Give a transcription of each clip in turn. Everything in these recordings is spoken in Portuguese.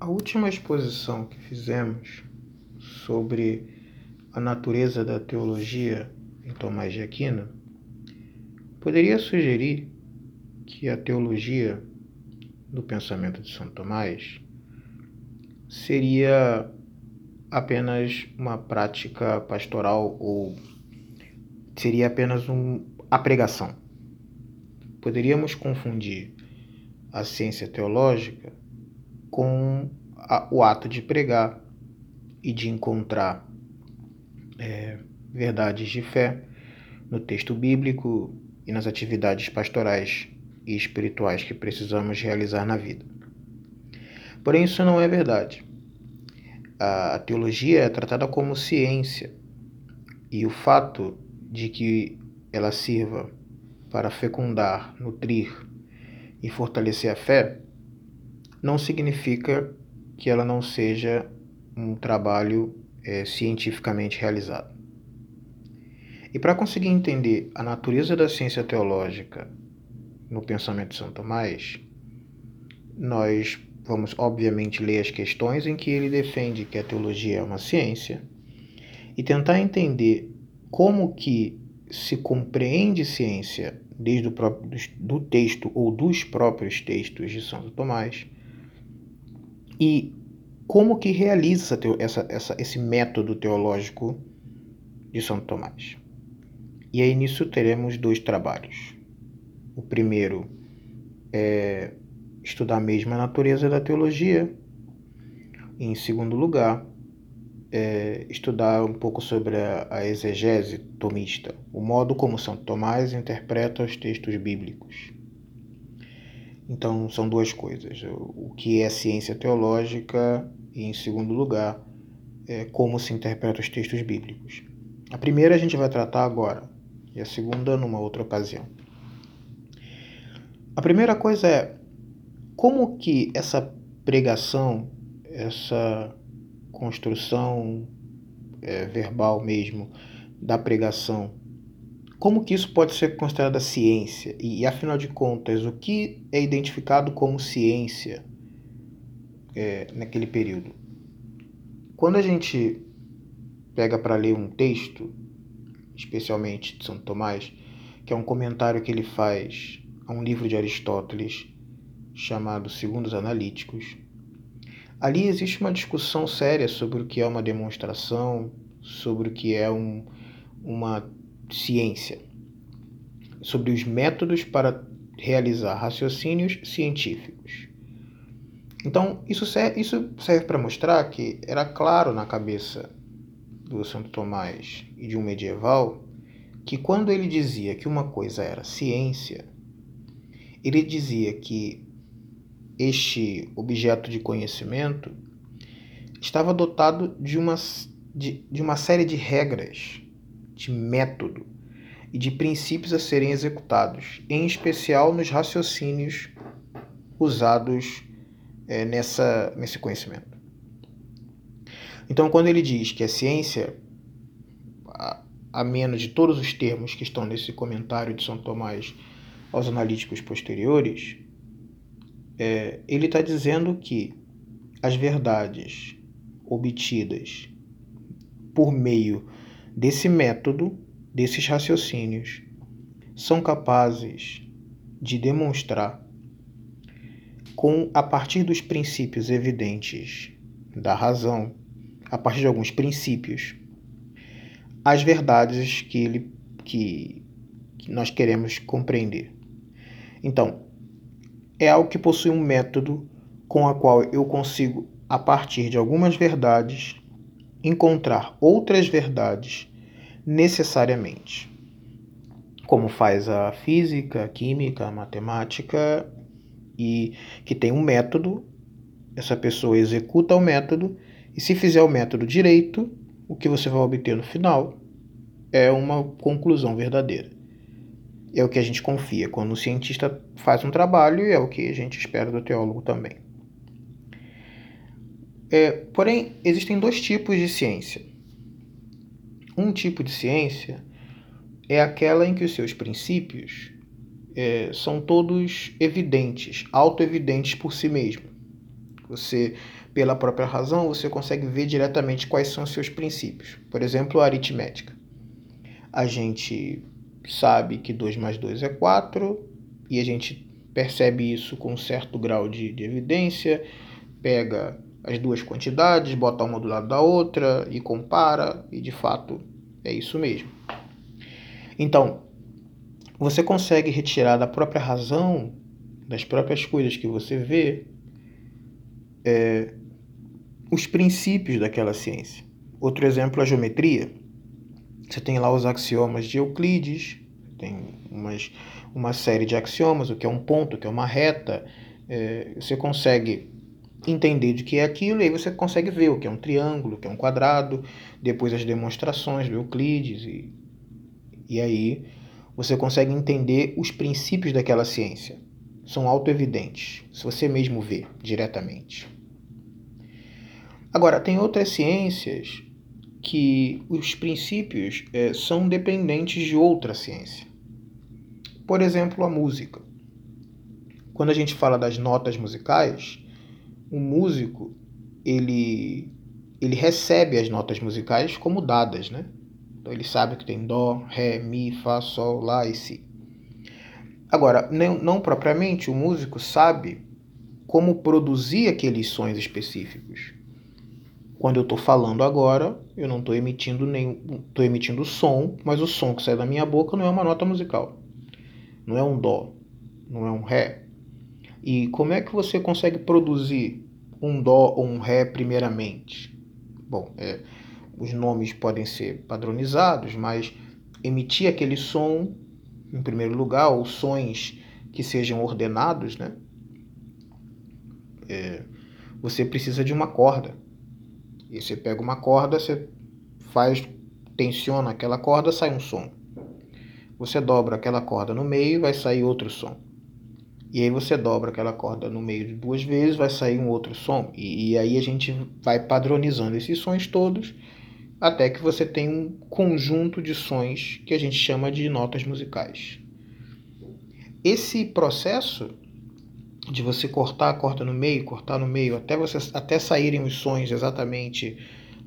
A última exposição que fizemos sobre a natureza da teologia em Tomás de Aquino poderia sugerir que a teologia do pensamento de São Tomás seria apenas uma prática pastoral ou seria apenas um, a pregação. Poderíamos confundir a ciência teológica com a, o ato de pregar e de encontrar é, verdades de fé no texto bíblico e nas atividades pastorais e espirituais que precisamos realizar na vida. Porém, isso não é verdade. A teologia é tratada como ciência e o fato de que ela sirva para fecundar, nutrir e fortalecer a fé não significa que ela não seja um trabalho é, cientificamente realizado. E para conseguir entender a natureza da ciência teológica no pensamento de São Tomás, nós vamos obviamente ler as questões em que ele defende que a teologia é uma ciência e tentar entender como que se compreende ciência desde o próprio do texto ou dos próprios textos de Santo Tomás e como que realiza essa, essa, esse método teológico de Santo Tomás. E aí nisso teremos dois trabalhos. O primeiro é estudar a natureza da teologia. E, em segundo lugar, é estudar um pouco sobre a, a exegese tomista, o modo como São Tomás interpreta os textos bíblicos. Então, são duas coisas: o que é ciência teológica e, em segundo lugar, é como se interpreta os textos bíblicos. A primeira a gente vai tratar agora, e a segunda numa outra ocasião. A primeira coisa é como que essa pregação, essa construção é, verbal mesmo da pregação, como que isso pode ser considerada ciência? E, afinal de contas, o que é identificado como ciência é, naquele período? Quando a gente pega para ler um texto, especialmente de São Tomás, que é um comentário que ele faz a um livro de Aristóteles, chamado Segundos Analíticos. Ali existe uma discussão séria sobre o que é uma demonstração, sobre o que é um, uma ciência, sobre os métodos para realizar raciocínios científicos. Então, isso serve, isso serve para mostrar que era claro na cabeça do Santo Tomás e de um medieval que quando ele dizia que uma coisa era ciência, ele dizia que este objeto de conhecimento estava dotado de uma, de, de uma série de regras, de método e de princípios a serem executados, em especial nos raciocínios usados é, nessa, nesse conhecimento. Então, quando ele diz que a ciência, a, a menos de todos os termos que estão nesse comentário de São Tomás aos analíticos posteriores, é, ele está dizendo que as verdades obtidas por meio desse método, desses raciocínios, são capazes de demonstrar, com a partir dos princípios evidentes da razão, a partir de alguns princípios, as verdades que, ele, que, que nós queremos compreender. Então, é algo que possui um método com a qual eu consigo, a partir de algumas verdades, encontrar outras verdades necessariamente. Como faz a física, a química, a matemática, e que tem um método, essa pessoa executa o método, e se fizer o método direito, o que você vai obter no final é uma conclusão verdadeira é o que a gente confia. Quando o cientista faz um trabalho, é o que a gente espera do teólogo também. É, porém, existem dois tipos de ciência. Um tipo de ciência é aquela em que os seus princípios é, são todos evidentes, auto-evidentes por si mesmo. Você, pela própria razão, você consegue ver diretamente quais são os seus princípios. Por exemplo, a aritmética. A gente sabe que 2 mais 2 é 4 e a gente percebe isso com um certo grau de, de evidência, pega as duas quantidades, bota uma do lado da outra e compara, e de fato é isso mesmo. Então, você consegue retirar da própria razão, das próprias coisas que você vê, é, os princípios daquela ciência. Outro exemplo, a geometria. Você tem lá os axiomas de Euclides, tem umas, uma série de axiomas, o que é um ponto, o que é uma reta. É, você consegue entender de que é aquilo, e aí você consegue ver o que é um triângulo, o que é um quadrado, depois as demonstrações do Euclides, e, e aí você consegue entender os princípios daquela ciência. São autoevidentes, se você mesmo vê diretamente. Agora, tem outras ciências que os princípios é, são dependentes de outra ciência. Por exemplo, a música. Quando a gente fala das notas musicais, o músico ele ele recebe as notas musicais como dadas, né? Então ele sabe que tem dó, ré, mi, fá, sol, lá e si. Agora, não, não propriamente o músico sabe como produzir aqueles sons específicos. Quando eu estou falando agora, eu não estou emitindo nem estou emitindo som, mas o som que sai da minha boca não é uma nota musical, não é um dó, não é um ré. E como é que você consegue produzir um Dó ou um Ré primeiramente? Bom, é, os nomes podem ser padronizados, mas emitir aquele som em primeiro lugar, ou sons que sejam ordenados, né? É, você precisa de uma corda. E você pega uma corda, você faz, tensiona aquela corda, sai um som. Você dobra aquela corda no meio, vai sair outro som. E aí você dobra aquela corda no meio de duas vezes, vai sair um outro som. E, e aí a gente vai padronizando esses sons todos até que você tem um conjunto de sons que a gente chama de notas musicais. Esse processo de você cortar a corda no meio, cortar no meio, até você até saírem os sons exatamente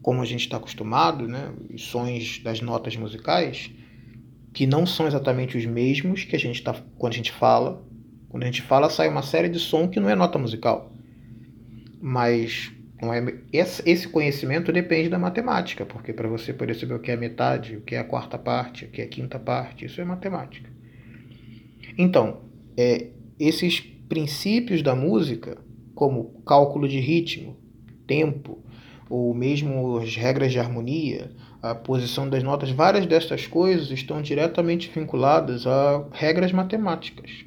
como a gente está acostumado, né? Os sons das notas musicais, que não são exatamente os mesmos que a gente está quando a gente fala, quando a gente fala, sai uma série de som que não é nota musical. Mas não é, esse conhecimento depende da matemática, porque para você poder saber o que é a metade, o que é a quarta parte, o que é a quinta parte, isso é matemática. Então, é, esses princípios da música, como cálculo de ritmo, tempo, ou mesmo as regras de harmonia, a posição das notas, várias destas coisas estão diretamente vinculadas a regras matemáticas.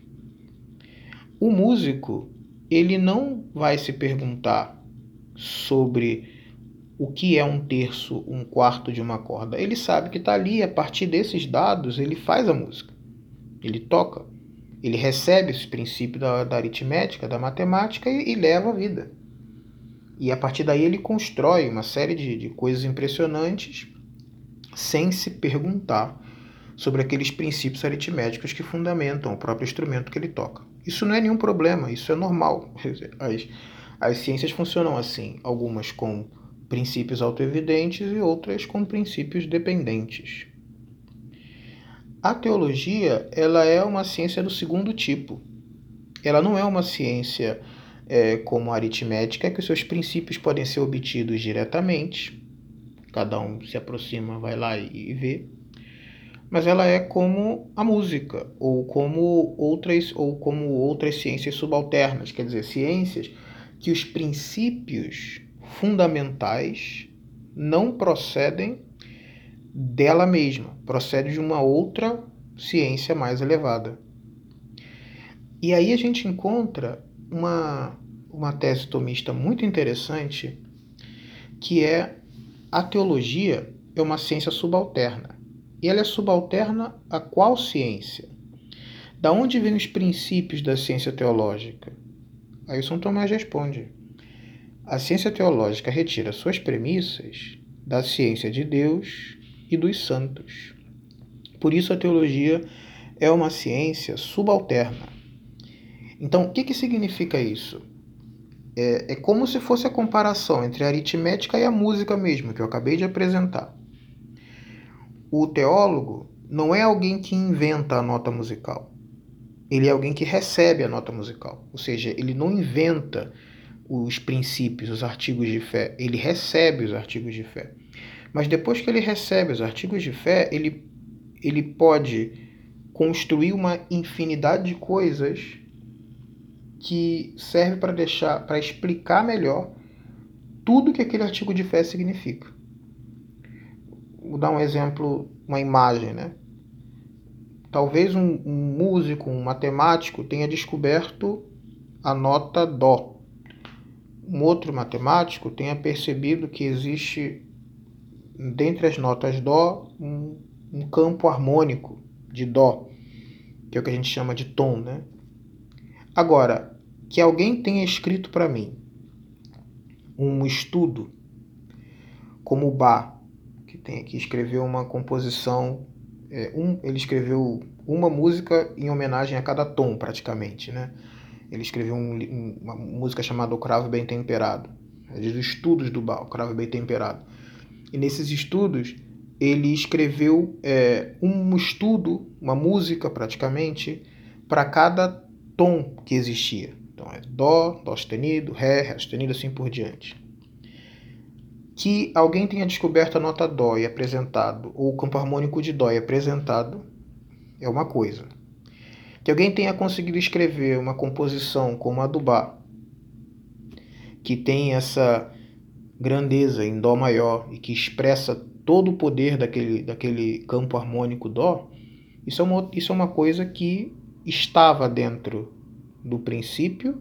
O músico, ele não vai se perguntar sobre o que é um terço, um quarto de uma corda. Ele sabe que está ali, a partir desses dados, ele faz a música. Ele toca. Ele recebe esse princípio da, da aritmética, da matemática e, e, leva a vida. E a partir daí ele constrói uma série de, de coisas impressionantes sem se perguntar sobre aqueles princípios aritméticos que fundamentam o próprio instrumento que ele toca. Isso não é nenhum problema, isso é normal. As, as ciências funcionam assim, algumas com princípios autoevidentes e outras com princípios dependentes. A teologia ela é uma ciência do segundo tipo. Ela não é uma ciência é, como a aritmética, que os seus princípios podem ser obtidos diretamente. Cada um se aproxima, vai lá e vê mas ela é como a música ou como outras ou como outras ciências subalternas, quer dizer, ciências que os princípios fundamentais não procedem dela mesma, procede de uma outra ciência mais elevada. E aí a gente encontra uma, uma tese tomista muito interessante, que é a teologia é uma ciência subalterna. E ela é subalterna a qual ciência? Da onde vêm os princípios da ciência teológica? Aí São Tomás responde: a ciência teológica retira suas premissas da ciência de Deus e dos santos. Por isso a teologia é uma ciência subalterna. Então, o que, que significa isso? é, é como se fosse a comparação entre a aritmética e a música mesmo, que eu acabei de apresentar. O teólogo não é alguém que inventa a nota musical. Ele é alguém que recebe a nota musical. Ou seja, ele não inventa os princípios, os artigos de fé. Ele recebe os artigos de fé. Mas depois que ele recebe os artigos de fé, ele, ele pode construir uma infinidade de coisas que serve para deixar, para explicar melhor tudo que aquele artigo de fé significa. Vou dar um exemplo, uma imagem, né? Talvez um, um músico, um matemático tenha descoberto a nota dó. Um outro matemático tenha percebido que existe dentre as notas dó um, um campo harmônico de dó, que é o que a gente chama de tom, né? Agora, que alguém tenha escrito para mim um estudo como o Bach, tem aqui escreveu uma composição, é, um, ele escreveu uma música em homenagem a cada tom, praticamente, né? Ele escreveu um, uma música chamada O Cravo Bem Temperado, é dos estudos do Bach, O Cravo Bem Temperado. E nesses estudos ele escreveu é, um estudo, uma música praticamente, para cada tom que existia. Então é Dó, Dó sustenido, Ré, Ré sustenido, assim por diante. Que alguém tenha descoberto a nota Dó e apresentado, ou o campo harmônico de Dó e apresentado, é uma coisa. Que alguém tenha conseguido escrever uma composição como a do Bá, que tem essa grandeza em Dó maior e que expressa todo o poder daquele, daquele campo harmônico Dó, isso é, uma, isso é uma coisa que estava dentro do princípio,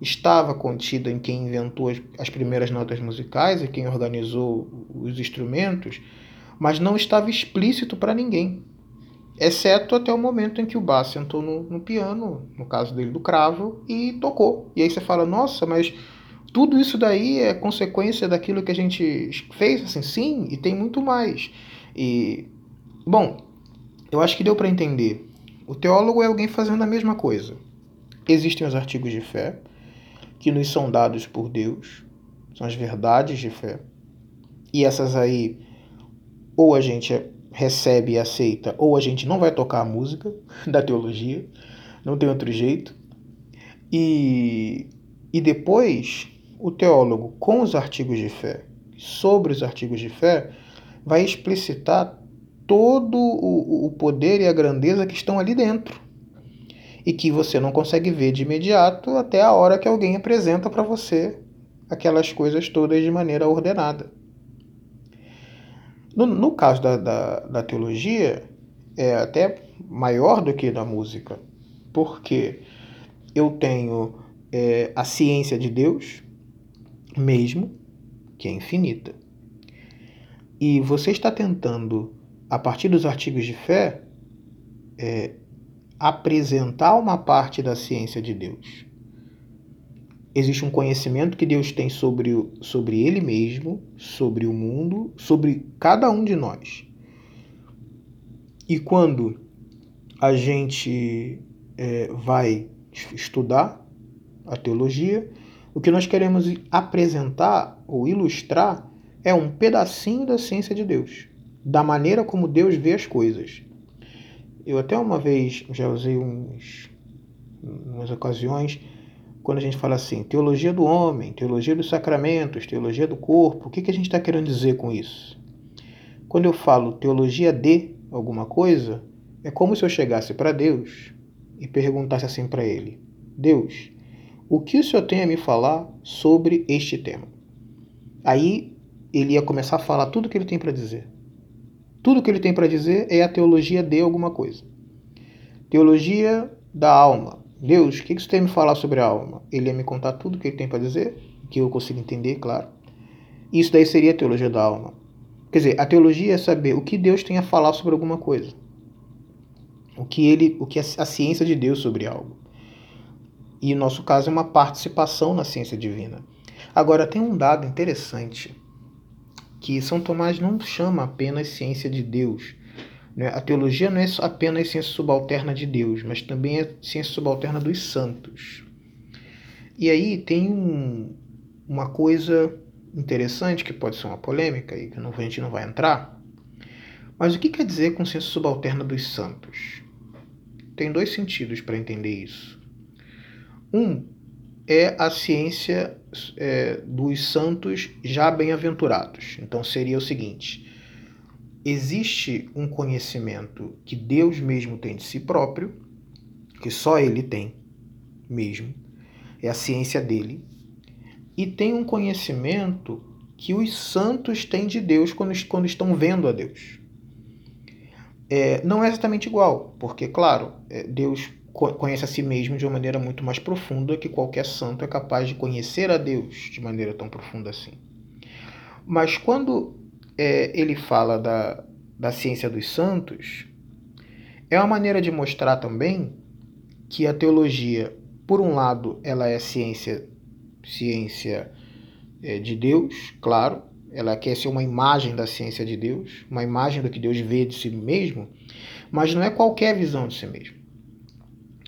estava contida em quem inventou as, as primeiras notas musicais e quem organizou os instrumentos, mas não estava explícito para ninguém, exceto até o momento em que o Bach sentou no, no, piano, no caso dele do cravo, e tocou. E aí você fala, nossa, mas tudo isso daí é consequência daquilo que a gente fez, assim, sim, e tem muito mais. E, bom, eu acho que deu para entender o teólogo é alguém fazendo a mesma coisa. Existem os artigos de fé, que nos são dados por Deus, são as verdades de fé. E essas aí, ou a gente recebe e aceita, ou a gente não vai tocar a música da teologia, não tem outro jeito. E, e depois, o teólogo, com os artigos de fé, sobre os artigos de fé, vai explicitar todo o, o poder e a grandeza que estão ali dentro e que você não consegue ver de imediato até a hora que alguém apresenta para você aquelas coisas todas de maneira ordenada. No, no caso da, da, da, teologia, é até maior do que da música, porque eu tenho é, a ciência de Deus mesmo, que é infinita, e você está tentando a partir dos artigos de fé, é, apresentar uma parte da ciência de Deus. Existe um conhecimento que Deus tem sobre, sobre Ele mesmo, sobre o mundo, sobre cada um de nós. E quando a gente é, vai estudar a teologia, o que nós queremos apresentar ou ilustrar é um pedacinho da ciência de Deus da maneira como Deus vê as coisas. Eu até uma vez já usei uns, umas ocasiões quando a gente fala assim, teologia do homem, teologia dos sacramentos, teologia do corpo, o que, que a gente está querendo dizer com isso? Quando eu falo teologia de alguma coisa, é como se eu chegasse para Deus e perguntasse assim para ele: Deus, o que o senhor tem a me falar sobre este tema? Aí ele ia começar a falar tudo o que ele tem para dizer. Tudo que ele tem para dizer é a teologia de alguma coisa. Teologia da alma. Deus, o que você tem a me falar sobre a alma? Ele ia me contar tudo que ele tem para dizer, que eu consigo entender, claro. Isso daí seria a teologia da alma. Quer dizer, a teologia é saber o que Deus tem a falar sobre alguma coisa. O que ele, o que é a ciência de Deus sobre algo. E no nosso caso é uma participação na ciência divina. Agora tem um dado interessante que São Tomás não chama apenas ciência de Deus. Né? A teologia não é apenas ciência subalterna de Deus, mas também é ciência subalterna dos santos. E aí tem um, uma coisa interessante que pode ser uma polêmica e que a gente não vai entrar. Mas o que quer dizer consciência subalterna dos santos? Tem dois sentidos para entender isso. Um é a ciência é, dos santos já bem-aventurados. Então seria o seguinte: existe um conhecimento que Deus mesmo tem de si próprio, que só Ele tem mesmo, é a ciência dele, e tem um conhecimento que os santos têm de Deus quando, quando estão vendo a Deus. É, não é exatamente igual, porque, claro, é, Deus conhece a si mesmo de uma maneira muito mais profunda que qualquer santo é capaz de conhecer a Deus de maneira tão profunda assim. Mas quando é, ele fala da, da ciência dos santos, é uma maneira de mostrar também que a teologia, por um lado, ela é ciência, ciência é, de Deus, claro, ela quer ser uma imagem da ciência de Deus, uma imagem do que Deus vê de si mesmo, mas não é qualquer visão de si mesmo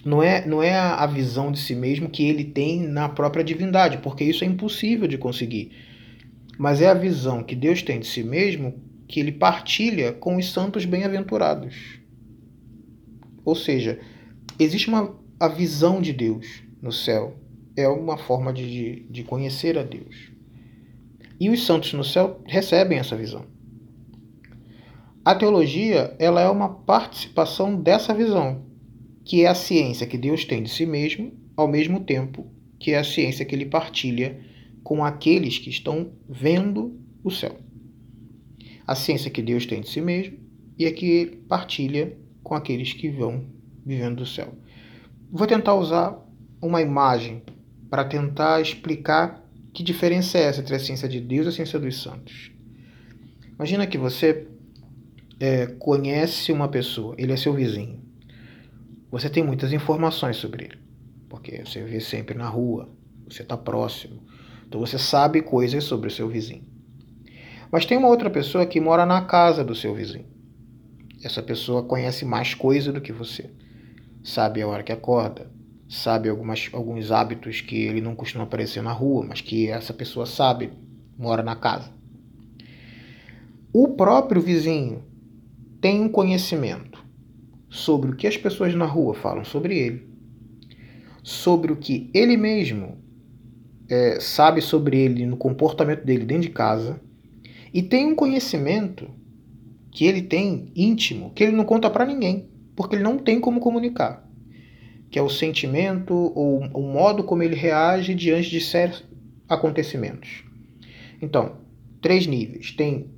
não é, não é a visão de si mesmo que ele tem na própria divindade, porque isso é impossível de conseguir. Mas é a visão que Deus tem de si mesmo que ele partilha com os santos bem-aventurados. Ou seja, existe uma a visão de Deus no céu. É uma forma de, de conhecer a Deus. E os santos no céu recebem essa visão. A teologia ela é uma participação dessa visão, que é a ciência que Deus tem de si mesmo, ao mesmo tempo que é a ciência que ele partilha com aqueles que estão vendo o céu. A ciência que Deus tem de si mesmo e a que ele partilha com aqueles que vão vivendo do céu. Vou tentar usar uma imagem para tentar explicar que diferença é essa entre a ciência de Deus e a ciência dos santos. Imagina que você é, conhece uma pessoa, ele é seu vizinho você tem muitas informações sobre ele, porque você vê sempre na rua, você está próximo, então você sabe coisas sobre o seu vizinho. Mas tem uma outra pessoa que mora na casa do seu vizinho. Essa pessoa conhece mais coisa do que você. Sabe a hora que acorda, sabe algumas, alguns hábitos que ele não costuma aparecer na rua, mas que essa pessoa sabe, mora na casa. O próprio vizinho tem um conhecimento sobre o que as pessoas na rua falam sobre ele, sobre o que ele mesmo é, sabe sobre ele no comportamento dele dentro de casa, e tem um conhecimento que ele tem íntimo que ele não conta para ninguém, porque ele não tem como comunicar, que é o sentimento ou o modo como ele reage diante de certos acontecimentos. Então, três níveis. Tem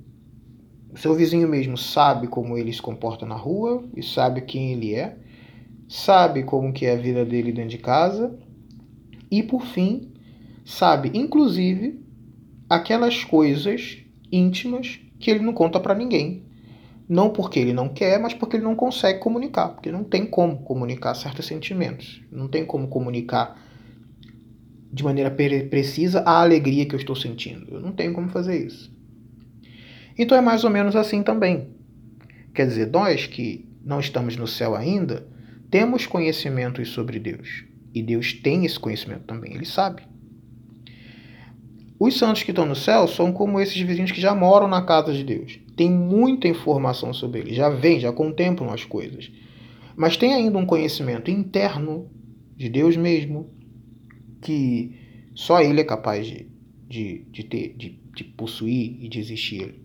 o seu vizinho mesmo sabe como ele se comporta na rua e sabe quem ele é, sabe como que é a vida dele dentro de casa e por fim sabe inclusive aquelas coisas íntimas que ele não conta para ninguém. Não porque ele não quer, mas porque ele não consegue comunicar, porque não tem como comunicar certos sentimentos, não tem como comunicar de maneira precisa a alegria que eu estou sentindo. Eu não tenho como fazer isso. Então é mais ou menos assim também. Quer dizer, nós que não estamos no céu ainda, temos conhecimentos sobre Deus. E Deus tem esse conhecimento também, ele sabe. Os santos que estão no céu são como esses vizinhos que já moram na casa de Deus. Tem muita informação sobre ele, já vêm, já contemplam as coisas. Mas tem ainda um conhecimento interno de Deus mesmo, que só ele é capaz de, de, de ter, de, de possuir e de existir.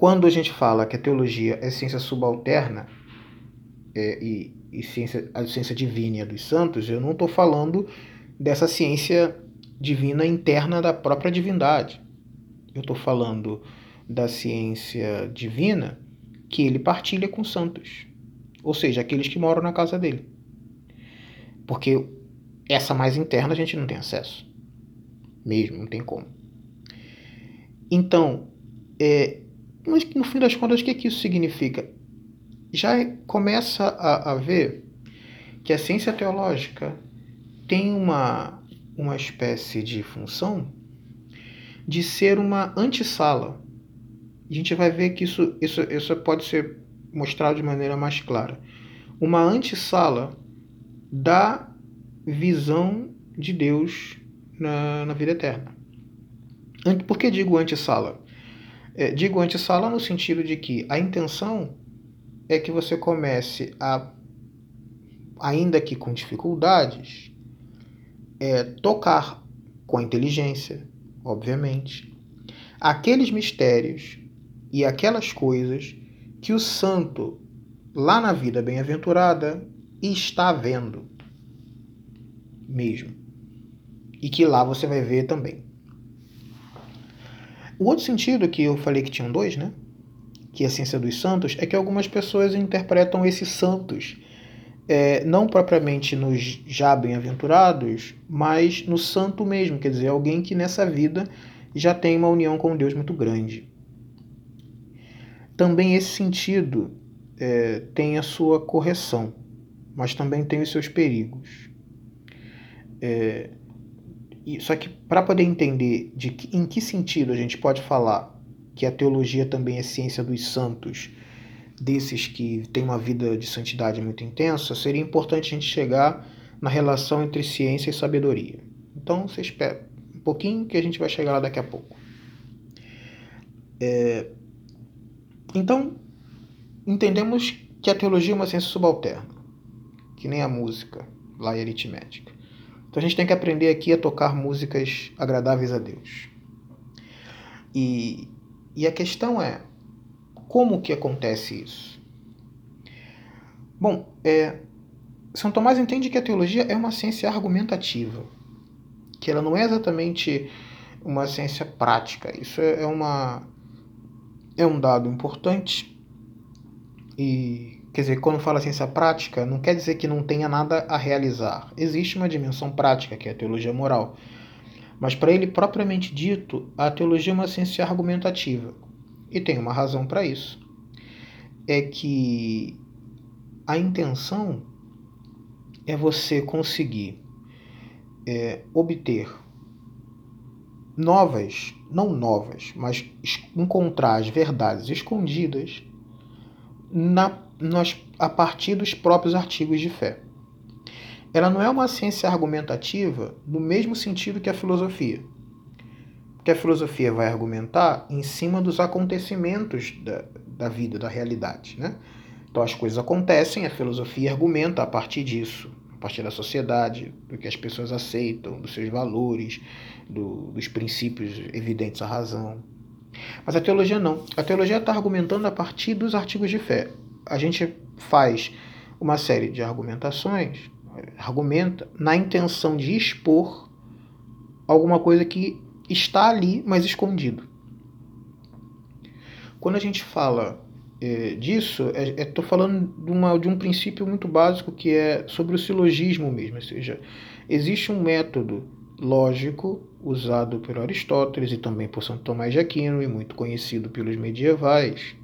Quando a gente fala que a teologia é ciência subalterna é, e, e ciência, a ciência divina dos santos, eu não estou falando dessa ciência divina interna da própria divindade. Eu estou falando da ciência divina que ele partilha com os santos, ou seja, aqueles que moram na casa dele. Porque essa mais interna a gente não tem acesso, mesmo, não tem como. Então, é, mas no fim das contas, o que, que isso significa? Já começa a, a ver que a ciência teológica tem uma, uma espécie de função de ser uma antessala. A gente vai ver que isso, isso, isso pode ser mostrado de maneira mais clara. Uma antessala da visão de Deus na, na vida eterna. Por que digo antessala? É, digo antessala no sentido de que a intenção é que você comece a, ainda que com dificuldades, é, tocar com a inteligência, obviamente, aqueles mistérios e aquelas coisas que o santo, lá na vida bem-aventurada, está vendo mesmo. E que lá você vai ver também. O outro sentido que eu falei que tinham dois, né? Que é a ciência dos santos, é que algumas pessoas interpretam esses santos é, não propriamente nos já bem-aventurados, mas no santo mesmo, quer dizer, alguém que nessa vida já tem uma união com Deus muito grande. Também esse sentido é, tem a sua correção, mas também tem os seus perigos. É, só que para poder entender de que, em que sentido a gente pode falar que a teologia também é ciência dos santos, desses que têm uma vida de santidade muito intensa, seria importante a gente chegar na relação entre ciência e sabedoria. Então você espera um pouquinho que a gente vai chegar lá daqui a pouco. É... Então, entendemos que a teologia é uma ciência subalterna, que nem a música lá em aritmética. Então a gente tem que aprender aqui a tocar músicas agradáveis a Deus. E, e a questão é, como que acontece isso? Bom, é, São Tomás entende que a teologia é uma ciência argumentativa, que ela não é exatamente uma ciência prática. Isso é, é uma é um dado importante e Quer dizer, quando fala ciência prática, não quer dizer que não tenha nada a realizar. Existe uma dimensão prática, que é a teologia moral. Mas para ele propriamente dito, a teologia é uma ciência argumentativa. E tem uma razão para isso. É que a intenção é você conseguir é, obter novas, não novas, mas encontrar as verdades escondidas na nós, a partir dos próprios artigos de fé. Ela não é uma ciência argumentativa no mesmo sentido que a filosofia. Porque a filosofia vai argumentar em cima dos acontecimentos da, da vida, da realidade. Né? Então as coisas acontecem, a filosofia argumenta a partir disso, a partir da sociedade, do que as pessoas aceitam, dos seus valores, do, dos princípios evidentes à razão. Mas a teologia não. A teologia está argumentando a partir dos artigos de fé a gente faz uma série de argumentações, argumenta na intenção de expor alguma coisa que está ali, mas escondido. Quando a gente fala é, disso, estou é, é, falando de, uma, de um princípio muito básico que é sobre o silogismo mesmo, ou seja, existe um método lógico usado por Aristóteles e também por Santo Tomás de Aquino e muito conhecido pelos medievais,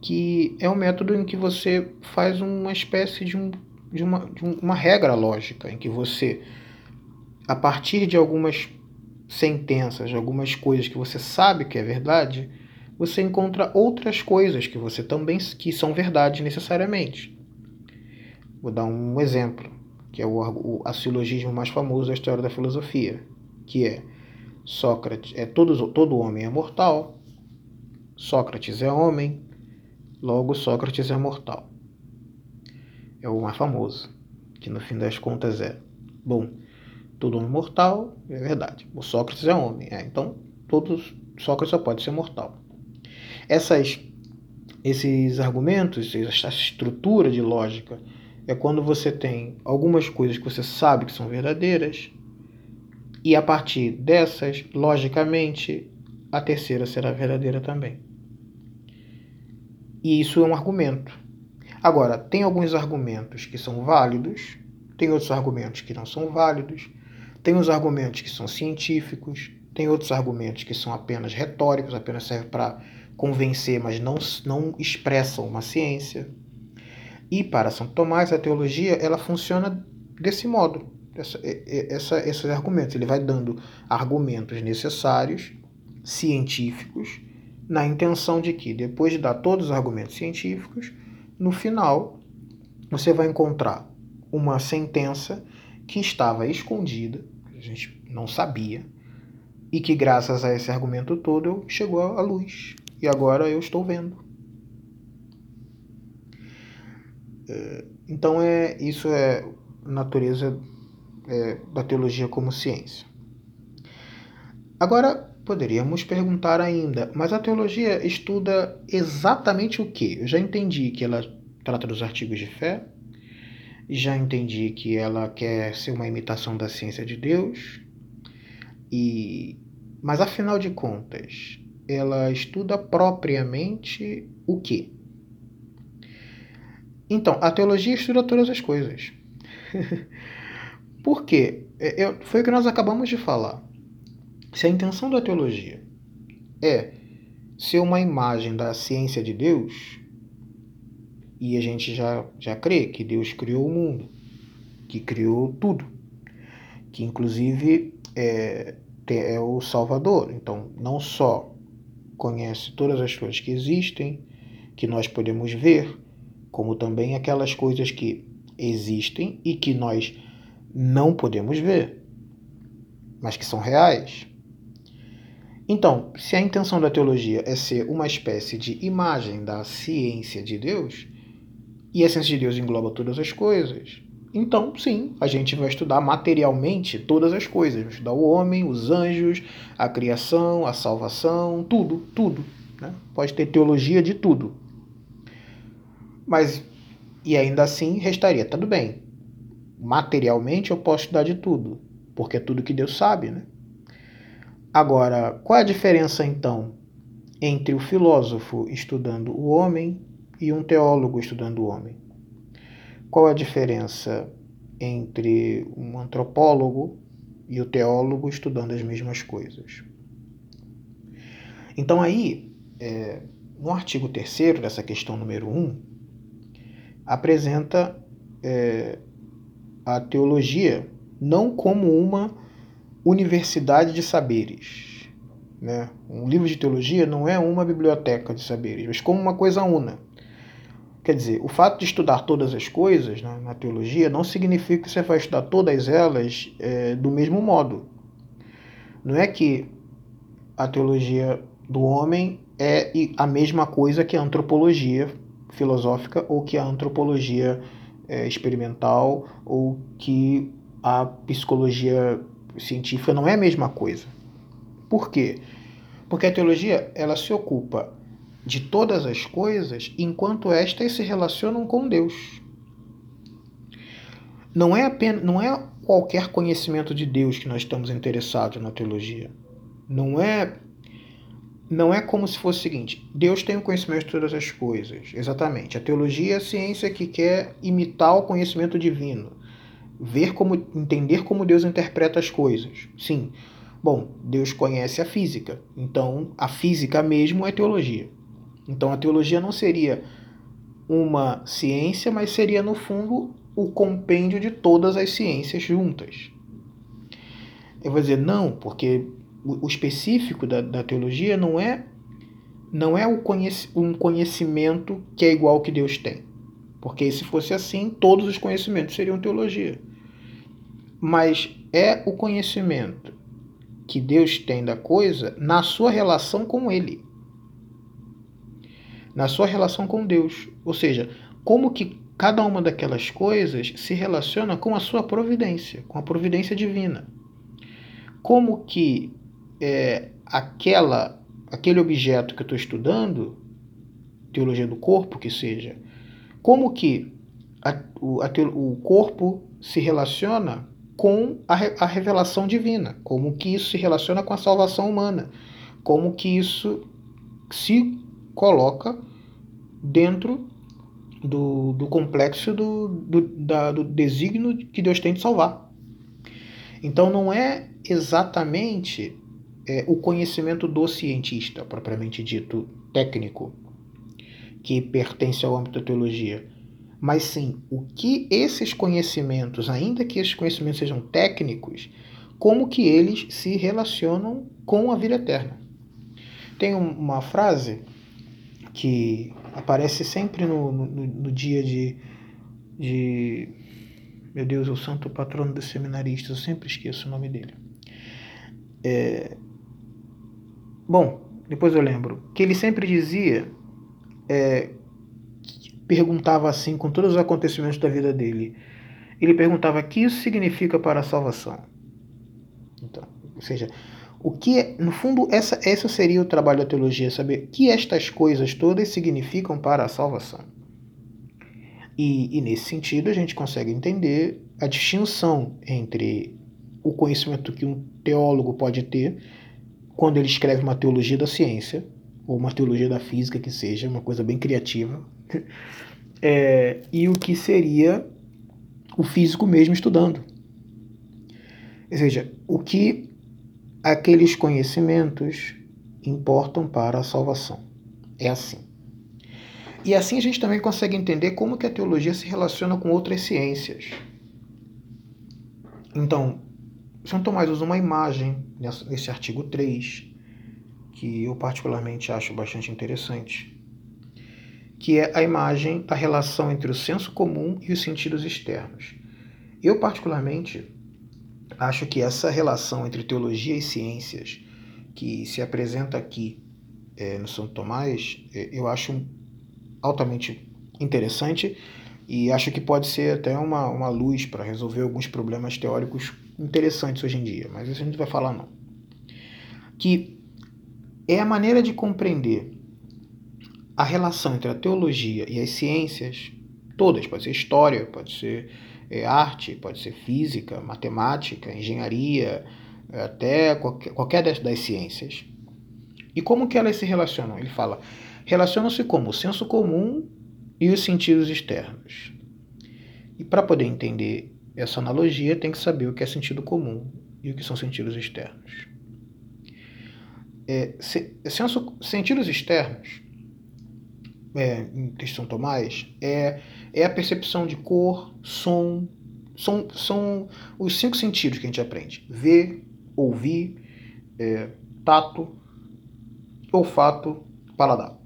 que é um método em que você faz uma espécie de, um, de, uma, de uma regra lógica, em que você, a partir de algumas sentenças, de algumas coisas que você sabe que é verdade, você encontra outras coisas que você também que são verdade necessariamente. Vou dar um exemplo, que é o, o a silogismo mais famoso da história da filosofia, que é Sócrates é todo, todo homem é mortal, Sócrates é homem, Logo, Sócrates é mortal. É o mais famoso, que no fim das contas é: bom, todo homem mortal, é verdade. O Sócrates é homem, é, então todos Sócrates só pode ser mortal. Essas, esses argumentos, essa estrutura de lógica, é quando você tem algumas coisas que você sabe que são verdadeiras, e a partir dessas, logicamente, a terceira será verdadeira também. E isso é um argumento. Agora, tem alguns argumentos que são válidos, tem outros argumentos que não são válidos, tem os argumentos que são científicos, tem outros argumentos que são apenas retóricos, apenas servem para convencer, mas não, não expressam uma ciência. E para São Tomás, a teologia ela funciona desse modo, essa, essa, esses argumentos. Ele vai dando argumentos necessários, científicos, na intenção de que, depois de dar todos os argumentos científicos, no final você vai encontrar uma sentença que estava escondida, a gente não sabia, e que graças a esse argumento todo chegou à luz. E agora eu estou vendo. É, então é isso é natureza é, da teologia como ciência. Agora poderíamos perguntar ainda, mas a teologia estuda exatamente o que? Eu já entendi que ela trata dos artigos de fé, já entendi que ela quer ser uma imitação da ciência de Deus, e mas afinal de contas, ela estuda propriamente o que? Então, a teologia estuda todas as coisas. Por quê? É, eu, foi o que nós acabamos de falar. Se a intenção da teologia é ser uma imagem da ciência de Deus, e a gente já, já crê que Deus criou o mundo, que criou tudo, que inclusive é, é o Salvador. Então, não só conhece todas as coisas que existem, que nós podemos ver, como também aquelas coisas que existem e que nós não podemos ver, mas que são reais. Então, se a intenção da teologia é ser uma espécie de imagem da ciência de Deus, e a ciência de Deus engloba todas as coisas, então sim, a gente vai estudar materialmente todas as coisas. Vai estudar o homem, os anjos, a criação, a salvação, tudo, tudo. Né? Pode ter teologia de tudo. Mas, e ainda assim, restaria, tudo bem. Materialmente eu posso estudar de tudo, porque é tudo que Deus sabe, né? Agora, qual a diferença então entre o filósofo estudando o homem e um teólogo estudando o homem? Qual a diferença entre um antropólogo e o teólogo estudando as mesmas coisas? Então aí, é, no artigo 3 dessa questão número 1, apresenta é, a teologia não como uma universidade de saberes. Né? Um livro de teologia não é uma biblioteca de saberes, mas como uma coisa una. Quer dizer, o fato de estudar todas as coisas né, na teologia não significa que você vai estudar todas elas é, do mesmo modo. Não é que a teologia do homem é a mesma coisa que a antropologia filosófica ou que a antropologia é, experimental ou que a psicologia científica não é a mesma coisa. Por quê? Porque a teologia ela se ocupa de todas as coisas enquanto estas se relacionam com Deus. Não é apenas, não é qualquer conhecimento de Deus que nós estamos interessados na teologia. Não é não é como se fosse o seguinte: Deus tem o conhecimento de todas as coisas. Exatamente. A teologia é a ciência que quer imitar o conhecimento divino, ver como entender como Deus interpreta as coisas. Sim. Bom, Deus conhece a física, então a física mesmo é teologia. Então a teologia não seria uma ciência, mas seria no fundo o compêndio de todas as ciências juntas. Eu vou dizer não, porque o específico da, da teologia não é não é um conhecimento que é igual ao que Deus tem. Porque se fosse assim, todos os conhecimentos seriam teologia. Mas é o conhecimento que Deus tem da coisa na sua relação com Ele na sua relação com Deus. Ou seja, como que cada uma daquelas coisas se relaciona com a sua providência, com a providência divina. Como que é, aquela, aquele objeto que eu estou estudando, teologia do corpo que seja, como que a, o, a, o corpo se relaciona com a, a revelação divina, como que isso se relaciona com a salvação humana, como que isso se coloca dentro do, do complexo do, do, da, do desígnio que Deus tem de salvar. Então não é exatamente é, o conhecimento do cientista, propriamente dito, técnico, que pertence ao âmbito da teologia, mas sim o que esses conhecimentos, ainda que esses conhecimentos sejam técnicos, como que eles se relacionam com a vida eterna. Tem uma frase que aparece sempre no, no, no dia de, de, Meu Deus, o santo patrono dos seminaristas, eu sempre esqueço o nome dele. É, bom, depois eu lembro que ele sempre dizia, é, perguntava assim com todos os acontecimentos da vida dele. Ele perguntava: "O que isso significa para a salvação?" Então, ou seja, o que é, no fundo essa esse seria o trabalho da teologia, saber que estas coisas todas significam para a salvação. E, e nesse sentido a gente consegue entender a distinção entre o conhecimento que um teólogo pode ter quando ele escreve uma teologia da ciência, ou uma teologia da física, que seja, uma coisa bem criativa, é, e o que seria o físico mesmo estudando. Ou seja, o que aqueles conhecimentos importam para a salvação. É assim. E assim a gente também consegue entender como que a teologia se relaciona com outras ciências. Então, são Tomás usa uma imagem nesse artigo 3, que eu particularmente acho bastante interessante, que é a imagem da relação entre o senso comum e os sentidos externos. Eu, particularmente, acho que essa relação entre teologia e ciências, que se apresenta aqui é, no São Tomás, é, eu acho altamente interessante e acho que pode ser até uma, uma luz para resolver alguns problemas teóricos interessantes hoje em dia, mas isso a gente vai falar não. Que é a maneira de compreender a relação entre a teologia e as ciências, todas, pode ser história, pode ser é, arte, pode ser física, matemática, engenharia, até qualquer, qualquer das, das ciências. E como que elas se relacionam? Ele fala, relacionam-se como o senso comum e os sentidos externos. E para poder entender essa analogia, tem que saber o que é sentido comum e o que são sentidos externos. É, se, senso, sentidos externos, é, em São Tomás, é, é a percepção de cor, som, são, são os cinco sentidos que a gente aprende: ver, ouvir, é, tato, olfato, paladar.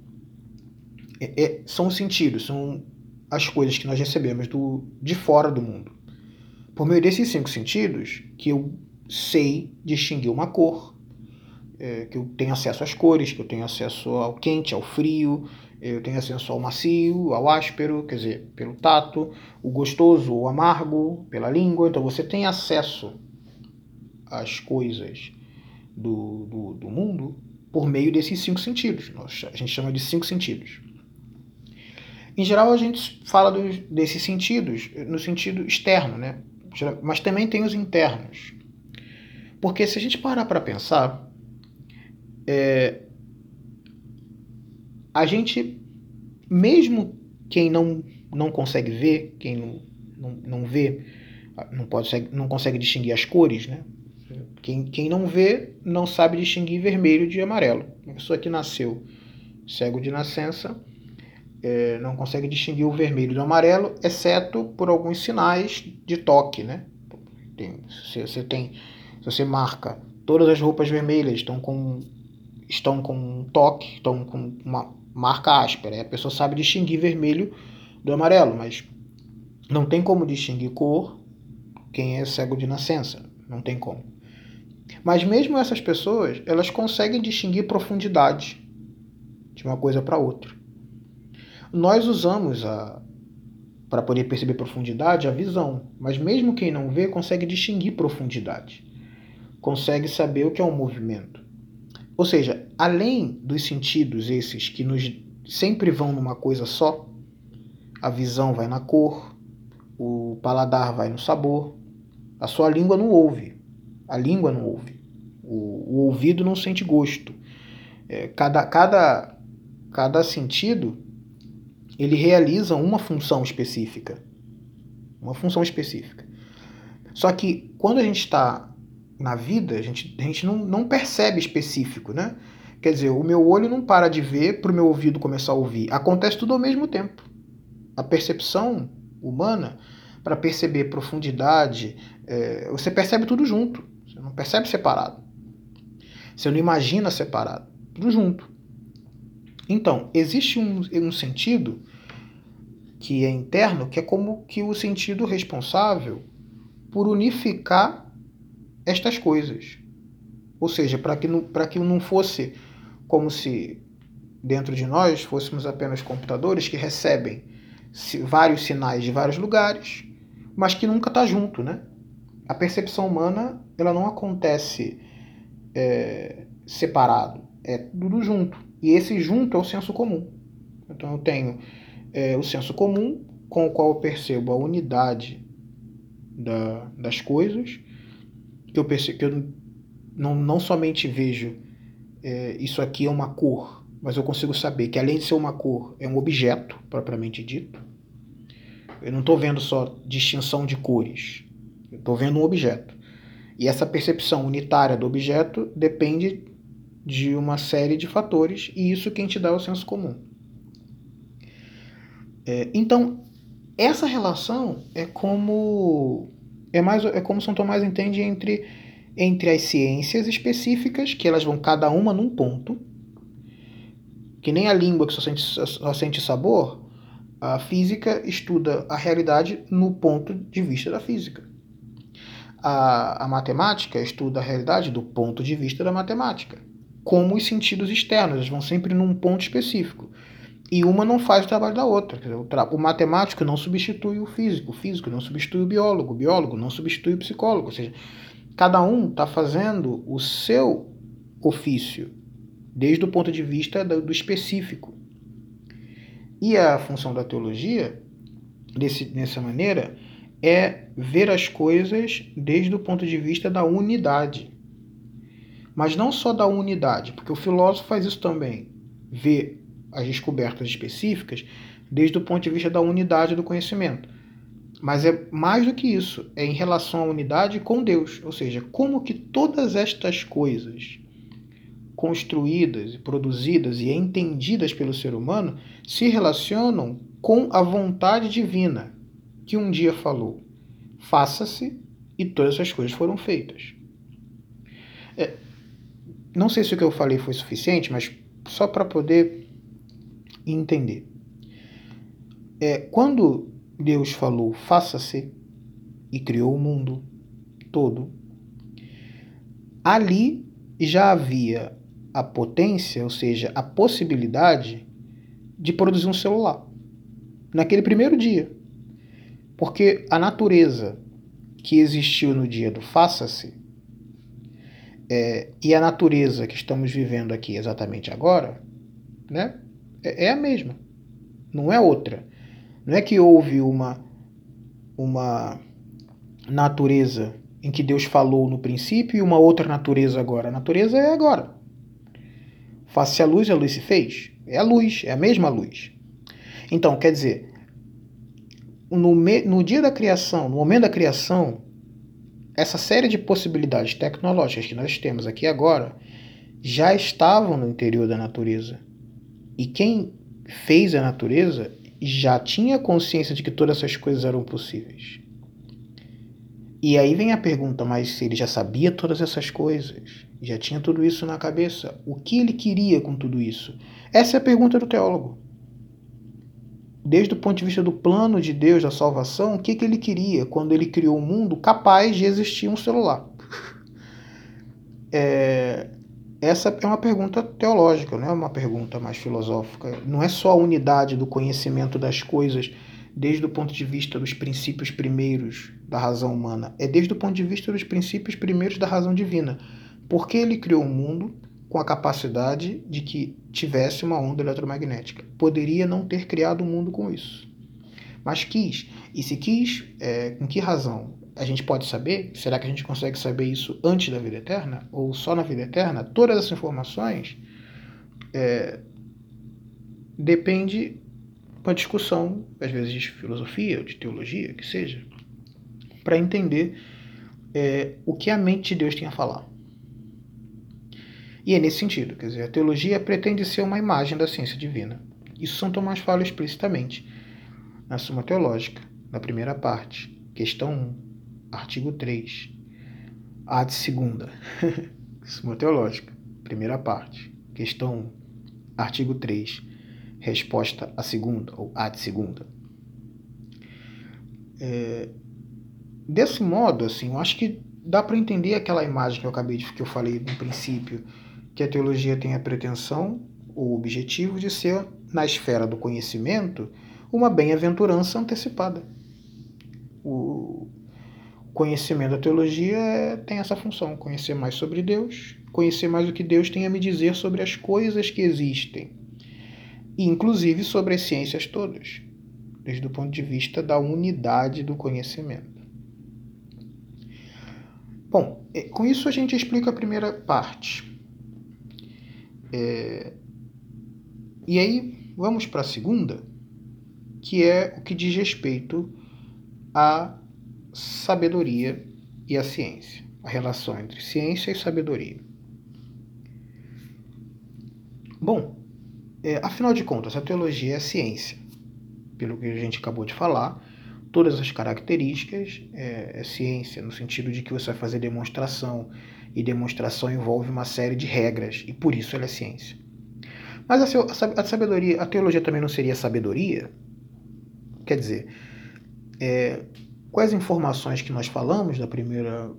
É, é, são os sentidos, são as coisas que nós recebemos do, de fora do mundo. Por meio desses cinco sentidos, que eu sei distinguir uma cor, é, que eu tenho acesso às cores, que eu tenho acesso ao quente, ao frio, eu tenho acesso ao macio, ao áspero, quer dizer, pelo tato, o gostoso, o amargo, pela língua. Então você tem acesso às coisas do, do, do mundo por meio desses cinco sentidos. a gente chama de cinco sentidos. Em geral, a gente fala dos, desses sentidos no sentido externo, né? mas também tem os internos. Porque se a gente parar para pensar, é, a gente, mesmo quem não, não consegue ver, quem não, não, não vê, não, pode, não consegue distinguir as cores, né? Quem, quem não vê não sabe distinguir vermelho de amarelo. Uma pessoa que nasceu cego de nascença é, não consegue distinguir o vermelho do amarelo, exceto por alguns sinais de toque, né? Tem, se você tem, se você marca todas as roupas vermelhas estão com estão com um toque, estão com uma marca áspera, a pessoa sabe distinguir vermelho do amarelo, mas não tem como distinguir cor quem é cego de nascença, não tem como. Mas mesmo essas pessoas, elas conseguem distinguir profundidade de uma coisa para outra. Nós usamos a para poder perceber profundidade a visão, mas mesmo quem não vê consegue distinguir profundidade. Consegue saber o que é um movimento. Ou seja, além dos sentidos esses que nos sempre vão numa coisa só, a visão vai na cor, o paladar vai no sabor, a sua língua não ouve, a língua não ouve, o, o ouvido não sente gosto. É, cada, cada, cada sentido ele realiza uma função específica. Uma função específica. Só que quando a gente está na vida, a gente, a gente não, não percebe específico, né? Quer dizer, o meu olho não para de ver para o meu ouvido começar a ouvir. Acontece tudo ao mesmo tempo. A percepção humana, para perceber profundidade, é, você percebe tudo junto. Você não percebe separado. Você não imagina separado. Tudo junto. Então, existe um, um sentido que é interno, que é como que o sentido responsável por unificar estas coisas. Ou seja, para que, não, que não fosse como se dentro de nós fôssemos apenas computadores que recebem vários sinais de vários lugares, mas que nunca está junto, né? A percepção humana ela não acontece é, separado, é tudo junto. E esse junto é o senso comum. Então eu tenho é, o senso comum com o qual eu percebo a unidade da, das coisas, que eu, percebo, que eu não, não somente vejo é, isso aqui é uma cor, mas eu consigo saber que além de ser uma cor, é um objeto propriamente dito. Eu não estou vendo só distinção de cores, eu estou vendo um objeto. E essa percepção unitária do objeto depende de uma série de fatores, e isso quem te dá é o senso comum. É, então, essa relação é como é mais é como São Tomás entende entre entre as ciências específicas, que elas vão cada uma num ponto, que nem a língua que só sente, só sente sabor, a física estuda a realidade no ponto de vista da física. A, a matemática estuda a realidade do ponto de vista da matemática. Como os sentidos externos, eles vão sempre num ponto específico. E uma não faz o trabalho da outra. O, matemático não substitui o físico, o físico não substitui o biólogo, o biólogo não substitui o psicólogo. Ou seja, cada um está fazendo o seu ofício, desde o ponto de vista do, específico. E a função da teologia, desse, dessa maneira, é ver as coisas desde o ponto de vista da unidade. Mas não só da unidade, porque o filósofo faz isso também. Vê as descobertas específicas desde o ponto de vista da unidade do conhecimento. Mas é mais do que isso, é em relação à unidade com Deus, ou seja, como que todas estas coisas construídas, produzidas e entendidas pelo ser humano se relacionam com a vontade divina, que um dia falou: faça-se, e todas essas coisas foram feitas. É, não sei se o que eu falei foi suficiente, mas só para poder e entender. É, quando Deus falou faça-se e criou o mundo todo, ali já havia a potência, ou seja, a possibilidade de produzir um celular. Naquele primeiro dia. Porque a natureza que existiu no dia do faça-se é, e a natureza que estamos vivendo aqui exatamente agora, né? É, é a mesma, não é outra. Não é que houve uma, uma natureza em que Deus falou no princípio e uma outra natureza agora. A natureza é agora. Faça-se a luz, a luz se fez. É a luz, é a mesma luz. Então, quer dizer, no, me, no dia da criação, no momento da criação, essa série de possibilidades tecnológicas que nós temos aqui agora já estavam no interior da natureza. E quem fez a natureza já tinha consciência de que todas essas coisas eram possíveis. E aí vem a pergunta, mas se ele já sabia todas essas coisas, já tinha tudo isso na cabeça, o que ele queria com tudo isso? Essa é a pergunta do teólogo. Desde o ponto de vista do plano de Deus da salvação, o que, que ele queria quando ele criou um mundo capaz de existir um celular? É, essa é uma pergunta teológica, não é uma pergunta mais filosófica. Não é só a unidade do conhecimento das coisas desde o ponto de vista dos princípios primeiros da razão humana, é desde o ponto de vista dos princípios primeiros da razão divina. Porque ele criou um mundo com a capacidade de que tivesse uma onda eletromagnética. Poderia não ter criado o um mundo com isso. Mas quis. E se quis, é, com que razão? A gente pode saber? Será que a gente consegue saber isso antes da vida eterna? Ou só na vida eterna? Todas essas informações é, depende uma discussão, às vezes de filosofia, de teologia, que seja, para entender é, o que a mente de Deus tem a falar. E é nesse sentido, quer dizer, a teologia pretende ser uma imagem da ciência divina. Isso São Tomás fala explicitamente na Suma Teológica, na primeira parte, questão 1 artigo 3, ad segunda, Suma Teológica, primeira parte, questão 1, artigo 3, resposta a segunda, ou ad segunda. É, desse modo, assim, eu acho que dá para entender aquela imagem que eu acabei de que eu falei no princípio, que a teologia tem a pretensão ou objetivo de ser, na esfera do conhecimento, uma bem-aventurança antecipada. O conhecimento da teologia é, tem essa função, conhecer mais sobre Deus, conhecer mais o que Deus tem a me dizer sobre as coisas que existem, inclusive sobre as ciências todas, desde o ponto de vista da unidade do conhecimento. Bom, é, com isso a gente explica a primeira parte. É... E aí vamos para a segunda, que é o que diz respeito à sabedoria e à ciência, a relação entre ciência e sabedoria. Bom, é, afinal de contas, a teologia é a ciência, pelo que a gente acabou de falar, todas as características, é, é, ciência, no sentido de que você vai fazer demonstração, e demonstração envolve uma série de regras, e por isso ela é ciência. Mas a, a sabedoria, a teologia também não seria sabedoria? Quer dizer, é, quais informações que nós falamos da primeira,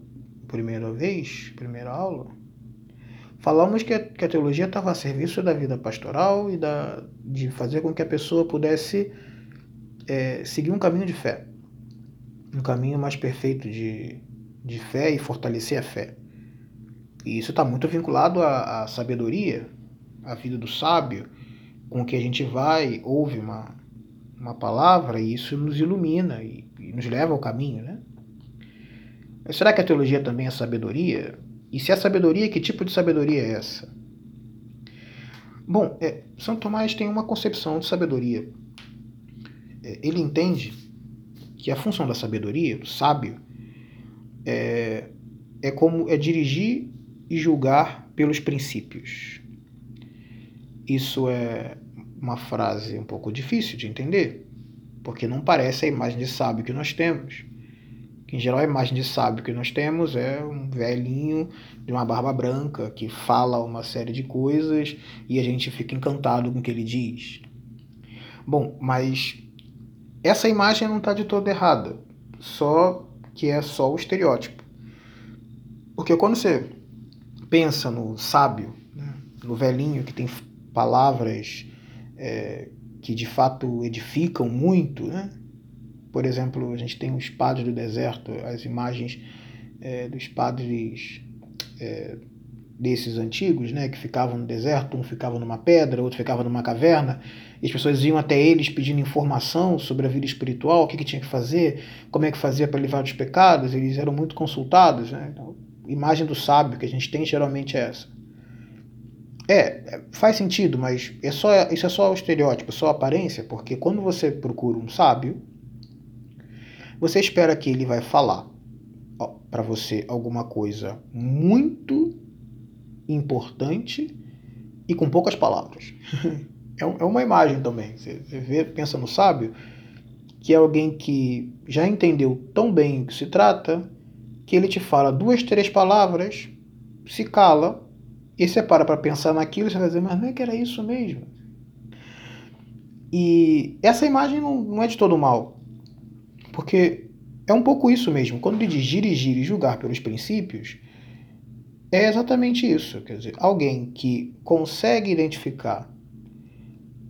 primeira vez, primeira aula? Falamos que a, que a teologia estava a serviço da vida pastoral e da, de fazer com que a pessoa pudesse é, seguir um caminho de fé, um caminho mais perfeito de, de fé e fortalecer a fé. E isso está muito vinculado à, à, sabedoria, à vida do sábio, com que a gente vai, ouve uma, uma palavra e isso nos ilumina e, nos leva ao caminho, né? Mas será que a teologia também é sabedoria? E se é sabedoria, que tipo de sabedoria é essa? Bom, é, São Tomás tem uma concepção de sabedoria é, ele entende que a função da sabedoria, do sábio, é, é como é dirigir e julgar pelos princípios. Isso é uma frase um pouco difícil de entender, porque não parece a imagem de sábio que nós temos. Que, em geral, a imagem de sábio que nós temos é um velhinho de uma barba branca que fala uma série de coisas e a gente fica encantado com o que ele diz. Bom, mas essa imagem não está de todo errada, só que é só o estereótipo. Porque quando você pensa no sábio, né, no velhinho que tem palavras é, que de fato edificam muito, né? por exemplo, a gente tem os padres do deserto, as imagens é, dos padres é, desses antigos, né, que ficavam no deserto, um ficava numa pedra, outro ficava numa caverna, e as pessoas iam até eles pedindo informação sobre a vida espiritual, o que, que tinha que fazer, como é que fazia para livrar dos pecados, eles eram muito consultados. Né? Então, a imagem do sábio que a gente tem geralmente é essa. É, faz sentido, mas é só, isso é só o estereótipo, só a aparência, porque quando você procura um sábio, você espera que ele vai falar para você alguma coisa muito importante e com poucas palavras. é, é uma imagem também. Você vê, pensa no sábio, que é alguém que já entendeu tão bem o que se trata, que ele te fala duas, três palavras, se cala, e você para para pensar naquilo e você vai dizer, mas não é que era isso mesmo? E essa imagem não, não é de todo mal, porque é um pouco isso mesmo. Quando ele diz dirigir e julgar pelos princípios, é exatamente isso. Quer dizer, alguém que consegue identificar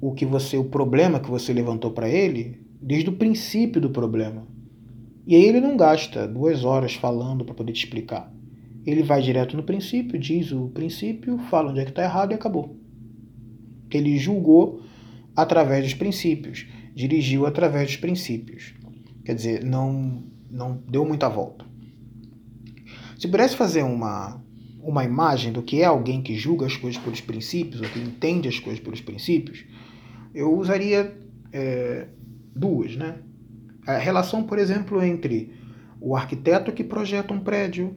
o que você, o problema que você levantou para ele, desde o princípio do problema. E aí ele não gasta duas horas falando para poder te explicar. Ele vai direto no princípio, diz o princípio, fala onde é que está errado e acabou. Ele julgou através dos princípios, dirigiu através dos princípios. Quer dizer, não, não deu muita volta. Se pudesse fazer uma, uma imagem do que é alguém que julga as coisas pelos princípios, ou que entende as coisas pelos princípios, eu usaria é, duas, né? A relação, por exemplo, entre o arquiteto que projeta um prédio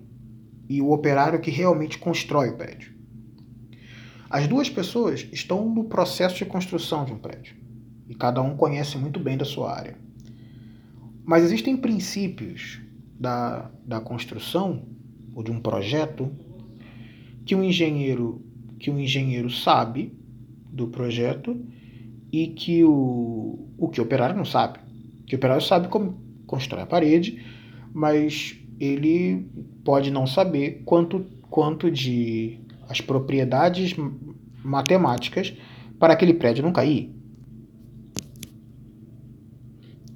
e o operário que realmente constrói o prédio. As duas pessoas estão no processo de construção de um prédio e cada um conhece muito bem da sua área. Mas existem princípios da, da construção ou de um projeto que um engenheiro que um engenheiro sabe do projeto e que o, o que o operário não sabe. Que o operário sabe como constrói a parede, mas ele pode não saber quanto, quanto de as propriedades matemáticas para aquele prédio não cair.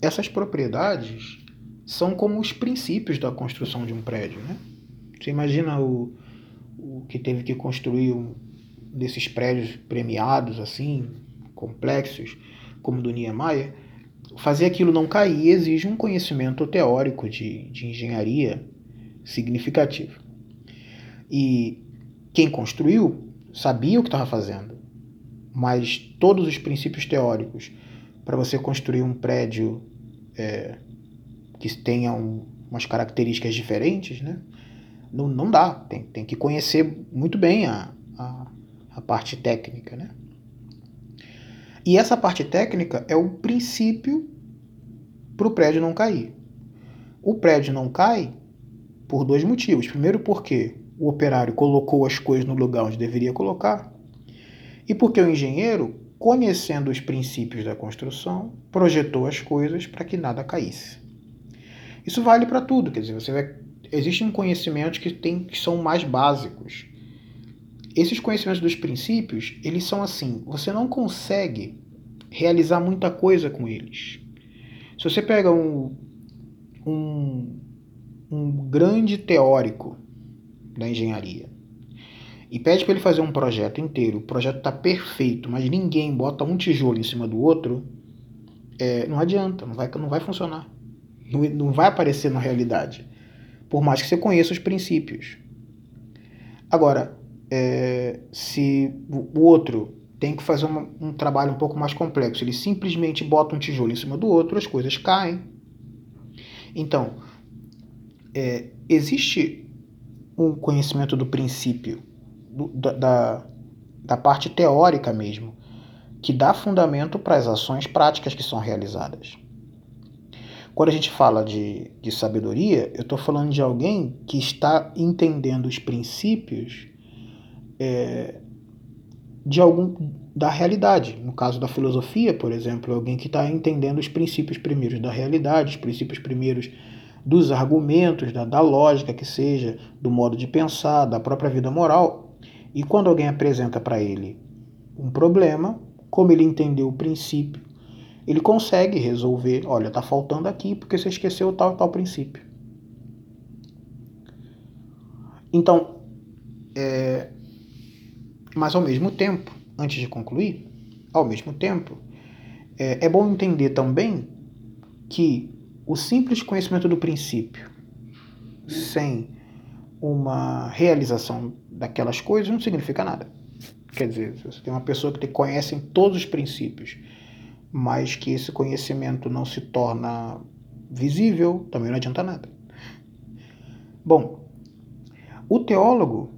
Essas propriedades são como os princípios da construção de um prédio. Né? Você imagina o, o que teve que construir um desses prédios premiados, assim, complexos, como do Niemeyer, fazer aquilo não cair exige um conhecimento teórico de, de engenharia significativo. E quem construiu sabia o que estava fazendo, mas todos os princípios teóricos para você construir um prédio é, que tenha um, umas características diferentes, né? não, não dá. Tem, tem que conhecer muito bem a, a, a parte técnica. Né? E essa parte técnica é o princípio para o prédio não cair. O prédio não cai por dois motivos. Primeiro, porque o operário colocou as coisas no lugar onde deveria colocar, e porque o engenheiro, conhecendo os princípios da construção, projetou as coisas para que nada caísse. Isso vale para tudo, quer dizer, você vai existem conhecimentos que, tem, que são mais básicos. Esses conhecimentos dos princípios, eles são assim, você não consegue realizar muita coisa com eles. Se você pega um, um, um grande teórico da engenharia e pede para ele fazer um projeto inteiro, o projeto está perfeito, mas ninguém bota um tijolo em cima do outro, é, não adianta, não vai, não vai funcionar. Não, não vai aparecer na realidade por mais que você conheça os princípios. Agora, é, se o outro tem que fazer uma, um trabalho um pouco mais complexo, ele simplesmente bota um tijolo em cima do outro, as coisas caem. Então, é, existe um conhecimento do princípio, do, da, da, parte teórica mesmo, que dá fundamento para as ações práticas que são realizadas. Quando a gente fala de, de sabedoria, eu estou falando de alguém que está entendendo os princípios é, de algum da realidade. No caso da filosofia, por exemplo, alguém que está entendendo os princípios primeiros da realidade, os princípios primeiros dos argumentos, da, da lógica que seja, do modo de pensar, da própria vida moral. E quando alguém apresenta para ele um problema, como ele entendeu o princípio, ele consegue resolver. Olha, está faltando aqui porque você esqueceu tal tal princípio. Então, é, mas ao mesmo tempo, antes de concluir, ao mesmo tempo, é, é bom entender também que o simples conhecimento do princípio, sem uma realização daquelas coisas, não significa nada. Quer dizer, você tem uma pessoa que conhece todos os princípios mas que esse conhecimento não se torna visível, também não adianta nada. Bom, o teólogo,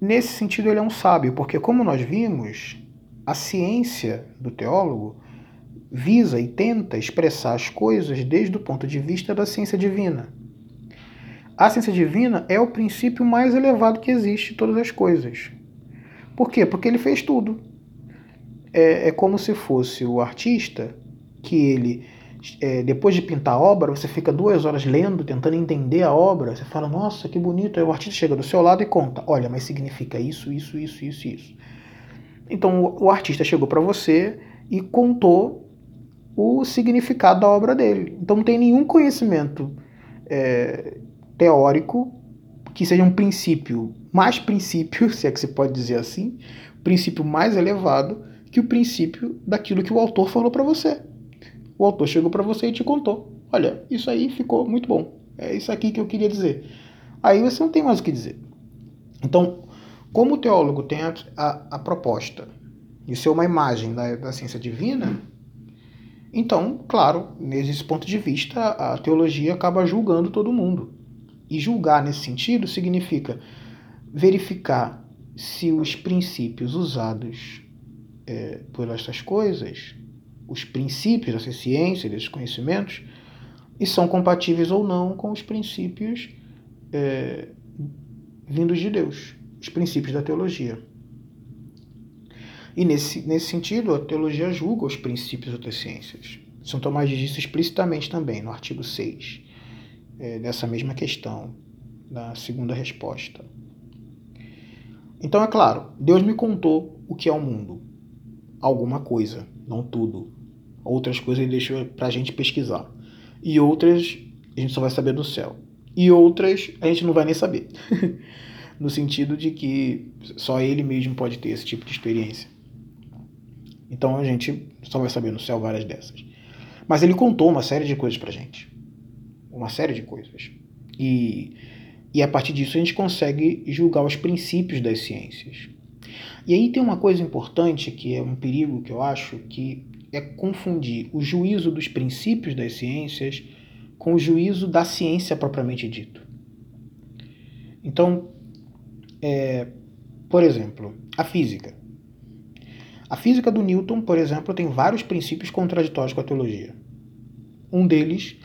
nesse sentido, ele é um sábio, porque, como nós vimos, a ciência do teólogo visa e tenta expressar as coisas desde o ponto de vista da ciência divina. A ciência divina é o princípio mais elevado que existe em todas as coisas. Por quê? Porque ele fez tudo é, é como se fosse o artista que ele, é, depois de pintar a obra, você fica duas horas lendo, tentando entender a obra. Você fala, nossa, que bonito. Aí o artista chega do seu lado e conta: olha, mas significa isso, isso, isso, isso, isso. Então o, artista chegou para você e contou o significado da obra dele. Então não tem nenhum conhecimento é, teórico que seja um princípio, mais princípio, se é que se pode dizer assim, princípio mais elevado que o princípio daquilo que o autor falou para você. O autor chegou para você e te contou. Olha, isso aí ficou muito bom. É isso aqui que eu queria dizer. Aí você não tem mais o que dizer. Então, como o teólogo tem a, a, a proposta de ser uma imagem da, da ciência divina, então, claro, nesse ponto de vista, a teologia acaba julgando todo mundo. E julgar nesse sentido significa verificar se os princípios usados é, por essas coisas, os princípios dessa ciência, desses conhecimentos, e são compatíveis ou não com os princípios é, vindos de Deus, os princípios da teologia. E nesse, nesse sentido, a teologia julga os princípios das ciências. São Tomás diz isso explicitamente também, no artigo 6, é, dessa mesma questão, na segunda resposta. Então, é claro, Deus me contou o que é o mundo. Alguma coisa, não tudo. Outras coisas ele deixou para a gente pesquisar. E outras a gente só vai saber no céu. E outras a gente não vai nem saber. no sentido de que só ele mesmo pode ter esse tipo de experiência. Então a gente só vai saber no céu várias dessas. Mas ele contou uma série de coisas pra gente. Uma série de coisas. E, e a partir disso a gente consegue julgar os princípios das ciências. E aí tem uma coisa importante que é um perigo que eu acho, que é confundir o juízo dos princípios das ciências com o juízo da ciência propriamente dito. Então, é, por exemplo, a física. A física do Newton, por exemplo, tem vários princípios contraditórios com a teologia. Um deles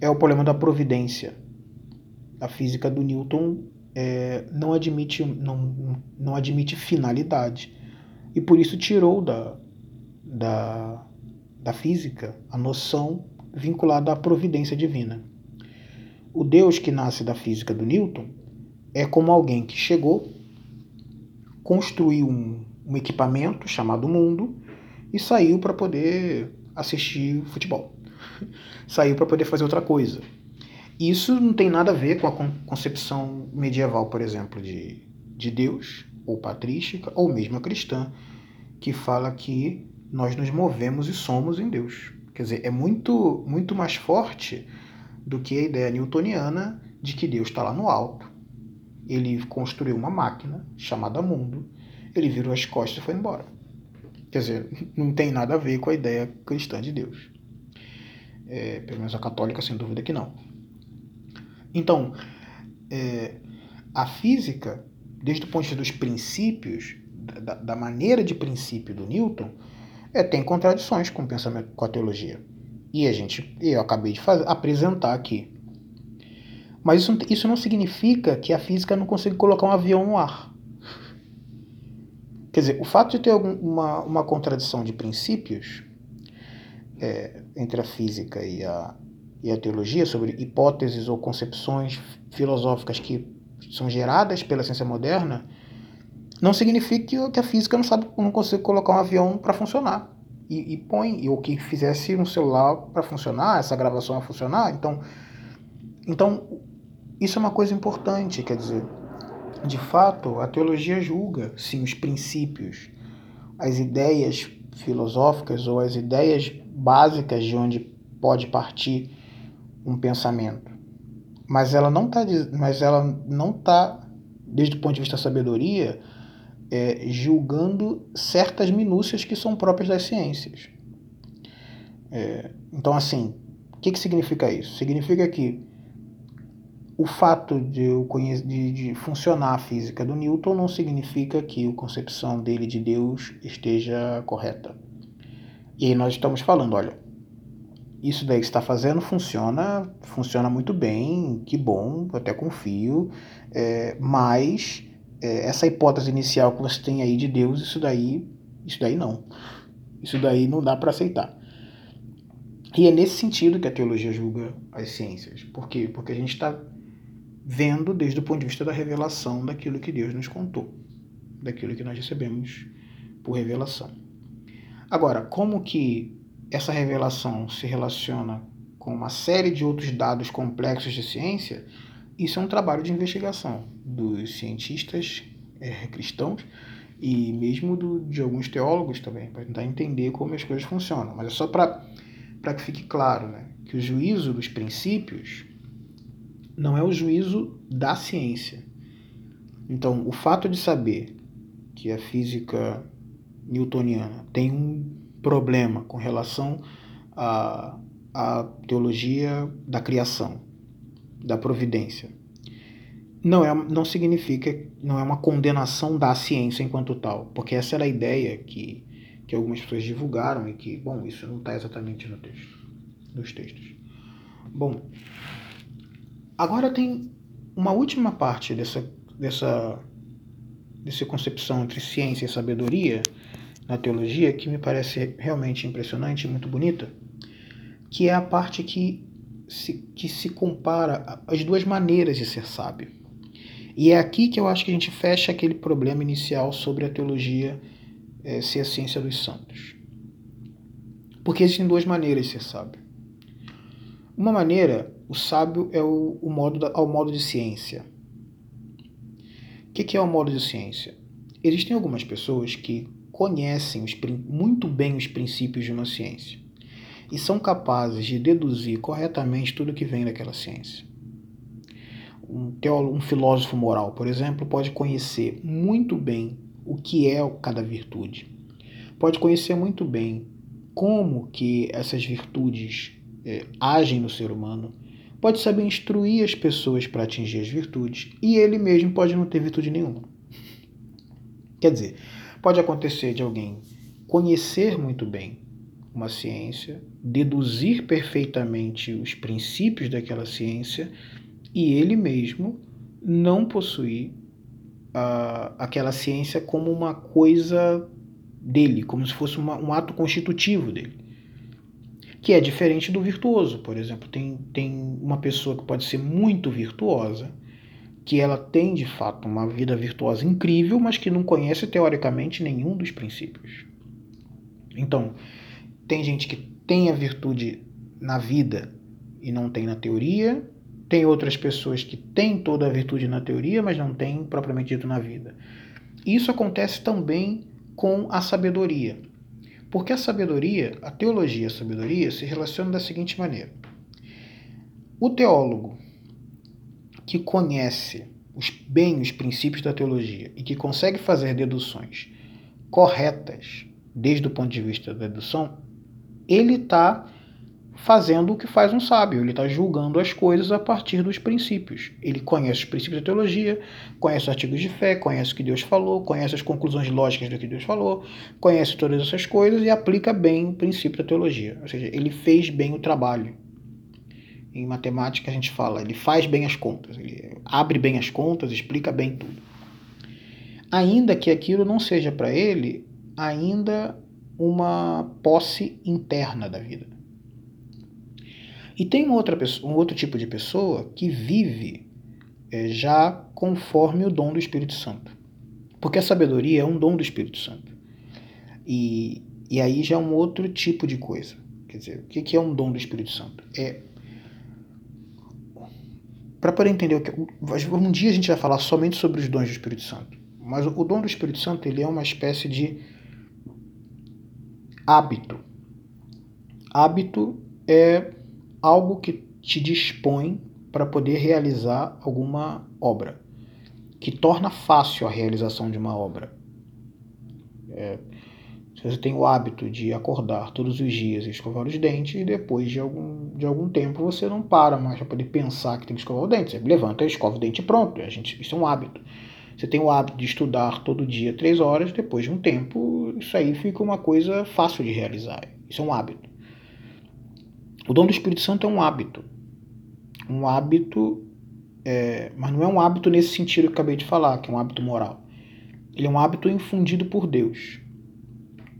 é o problema da providência. A física do Newton é, não, admite, não, não admite finalidade. E por isso tirou da, da, da física a noção vinculada à providência divina. O Deus que nasce da física do Newton é como alguém que chegou, construiu um, um equipamento chamado mundo e saiu para poder assistir futebol. saiu para poder fazer outra coisa. Isso não tem nada a ver com a concepção medieval, por exemplo, de, de Deus, ou patrística, ou mesmo a cristã, que fala que nós nos movemos e somos em Deus. Quer dizer, é muito, muito mais forte do que a ideia newtoniana de que Deus está lá no alto. Ele construiu uma máquina chamada mundo ele virou as costas e foi embora. Quer dizer, não tem nada a ver com a ideia cristã de Deus. É, pelo menos a católica, sem dúvida que não. Então, é, a física, desde o ponto de vista dos princípios, da, da maneira de princípio do Newton, é, tem contradições com o pensamento, com a teologia. E a gente, eu acabei de fazer, apresentar aqui. Mas isso, isso não significa que a física não consiga colocar um avião no ar. Quer dizer, o fato de ter uma, uma contradição de princípios é, entre a física e a, e a teologia sobre hipóteses ou concepções filosóficas que são geradas pela ciência moderna não significa que a física não sabe não consegue colocar um avião para funcionar. E, e, põe ou que fizesse um celular para funcionar essa gravação a funcionar. Então então isso é uma coisa importante quer dizer de fato, a teologia julga, sim, os princípios, as ideias filosóficas ou as ideias básicas de onde pode partir um pensamento. Mas ela não está, mas ela não tá, desde o ponto de vista da sabedoria, é, julgando certas minúcias que são próprias das ciências. É, então, assim, o que, que significa isso? Significa que o fato de, de, de funcionar a física do Newton não significa que a concepção dele de Deus esteja correta. E aí nós estamos falando, olha, isso daí que está fazendo funciona, funciona muito bem, que bom, eu até confio, é, mas é, essa hipótese inicial que você tem aí de Deus, isso daí, isso daí não. Isso daí não dá para aceitar. E é nesse sentido que a teologia julga as ciências. Por quê? Porque a gente está vendo desde o ponto de vista da revelação daquilo que Deus nos contou, daquilo que nós recebemos por revelação. Agora, como que essa revelação se relaciona com uma série de outros dados complexos de ciência, isso é um trabalho de investigação dos cientistas é, cristãos e mesmo do, de alguns teólogos também, para tentar entender como as coisas funcionam. Mas é só para que fique claro né, que o juízo dos princípios não é o juízo da ciência. Então, o fato de saber que a física newtoniana tem um problema com relação à, à teologia da criação, da providência, não, é, não significa, não é uma condenação da ciência enquanto tal, porque essa era a ideia que, que algumas pessoas divulgaram e que, bom, isso não está exatamente no texto, nos textos. Bom, Agora tem uma última parte dessa, dessa, dessa concepção entre ciência e sabedoria na teologia que me parece realmente impressionante e muito bonita, que é a parte que se, que se compara as duas maneiras de ser sábio. E é aqui que eu acho que a gente fecha aquele problema inicial sobre a teologia é, ser a ciência dos santos. Porque existem duas maneiras de ser sábio. Uma maneira, o sábio é o, o modo da, ao modo de ciência. O que, que é o modo de ciência? Existem algumas pessoas que conhecem os, muito bem os princípios de uma ciência e são capazes de deduzir corretamente tudo que vem daquela ciência. Um, teólogo, um filósofo moral, por exemplo, pode conhecer muito bem o que é cada virtude. Pode conhecer muito bem como que essas virtudes é, agem no ser humano. Pode saber instruir as pessoas para atingir as virtudes e ele mesmo pode não ter virtude nenhuma. Quer dizer, pode acontecer de alguém conhecer muito bem uma ciência, deduzir perfeitamente os princípios daquela ciência e ele mesmo não possuir uh, aquela ciência como uma coisa dele, como se fosse uma, um ato constitutivo dele. Que é diferente do virtuoso, por exemplo. Tem, tem uma pessoa que pode ser muito virtuosa, que ela tem de fato uma vida virtuosa incrível, mas que não conhece teoricamente nenhum dos princípios. Então, tem gente que tem a virtude na vida e não tem na teoria, tem outras pessoas que têm toda a virtude na teoria, mas não têm propriamente dito na vida. Isso acontece também com a sabedoria. Porque a sabedoria, a teologia e a sabedoria se relacionam da seguinte maneira: o teólogo que conhece os, bem os princípios da teologia e que consegue fazer deduções corretas desde o ponto de vista da dedução, ele está fazendo o que faz um sábio, ele está julgando as coisas a partir dos princípios. Ele conhece os princípios da teologia, conhece os artigos de fé, conhece o que Deus falou, conhece as conclusões lógicas do que Deus falou, conhece todas essas coisas e aplica bem o princípio da teologia. Ou seja, ele fez bem o trabalho. Em matemática a gente fala, ele faz bem as contas, ele abre bem as contas, explica bem tudo. Ainda que aquilo não seja para ele ainda uma posse interna da vida. E tem uma outra pessoa, um outro tipo de pessoa que vive é, já conforme o dom do Espírito Santo. Porque a sabedoria é um dom do Espírito Santo. E, e aí já é um outro tipo de coisa. Quer dizer, o que é um dom do Espírito Santo? É. Para poder entender o que. Um dia a gente vai falar somente sobre os dons do Espírito Santo. Mas o dom do Espírito Santo ele é uma espécie de hábito. Hábito é algo que te dispõe para poder realizar alguma obra, que torna fácil a realização de uma obra. É, se você tem o hábito de acordar todos os dias e escovar os dentes, e depois de algum, de algum tempo você não para mais para poder pensar que tem que escovar o dente. Você levanta, escova o dente e pronto. A gente, isso é um hábito. Você tem o hábito de estudar todo dia três horas, depois de um tempo, isso aí fica uma coisa fácil de realizar. Isso é um hábito. O dom do Espírito Santo é um hábito. Um hábito, é, mas não é um hábito nesse sentido que acabei de falar, que é um hábito moral. Ele é um hábito infundido por Deus,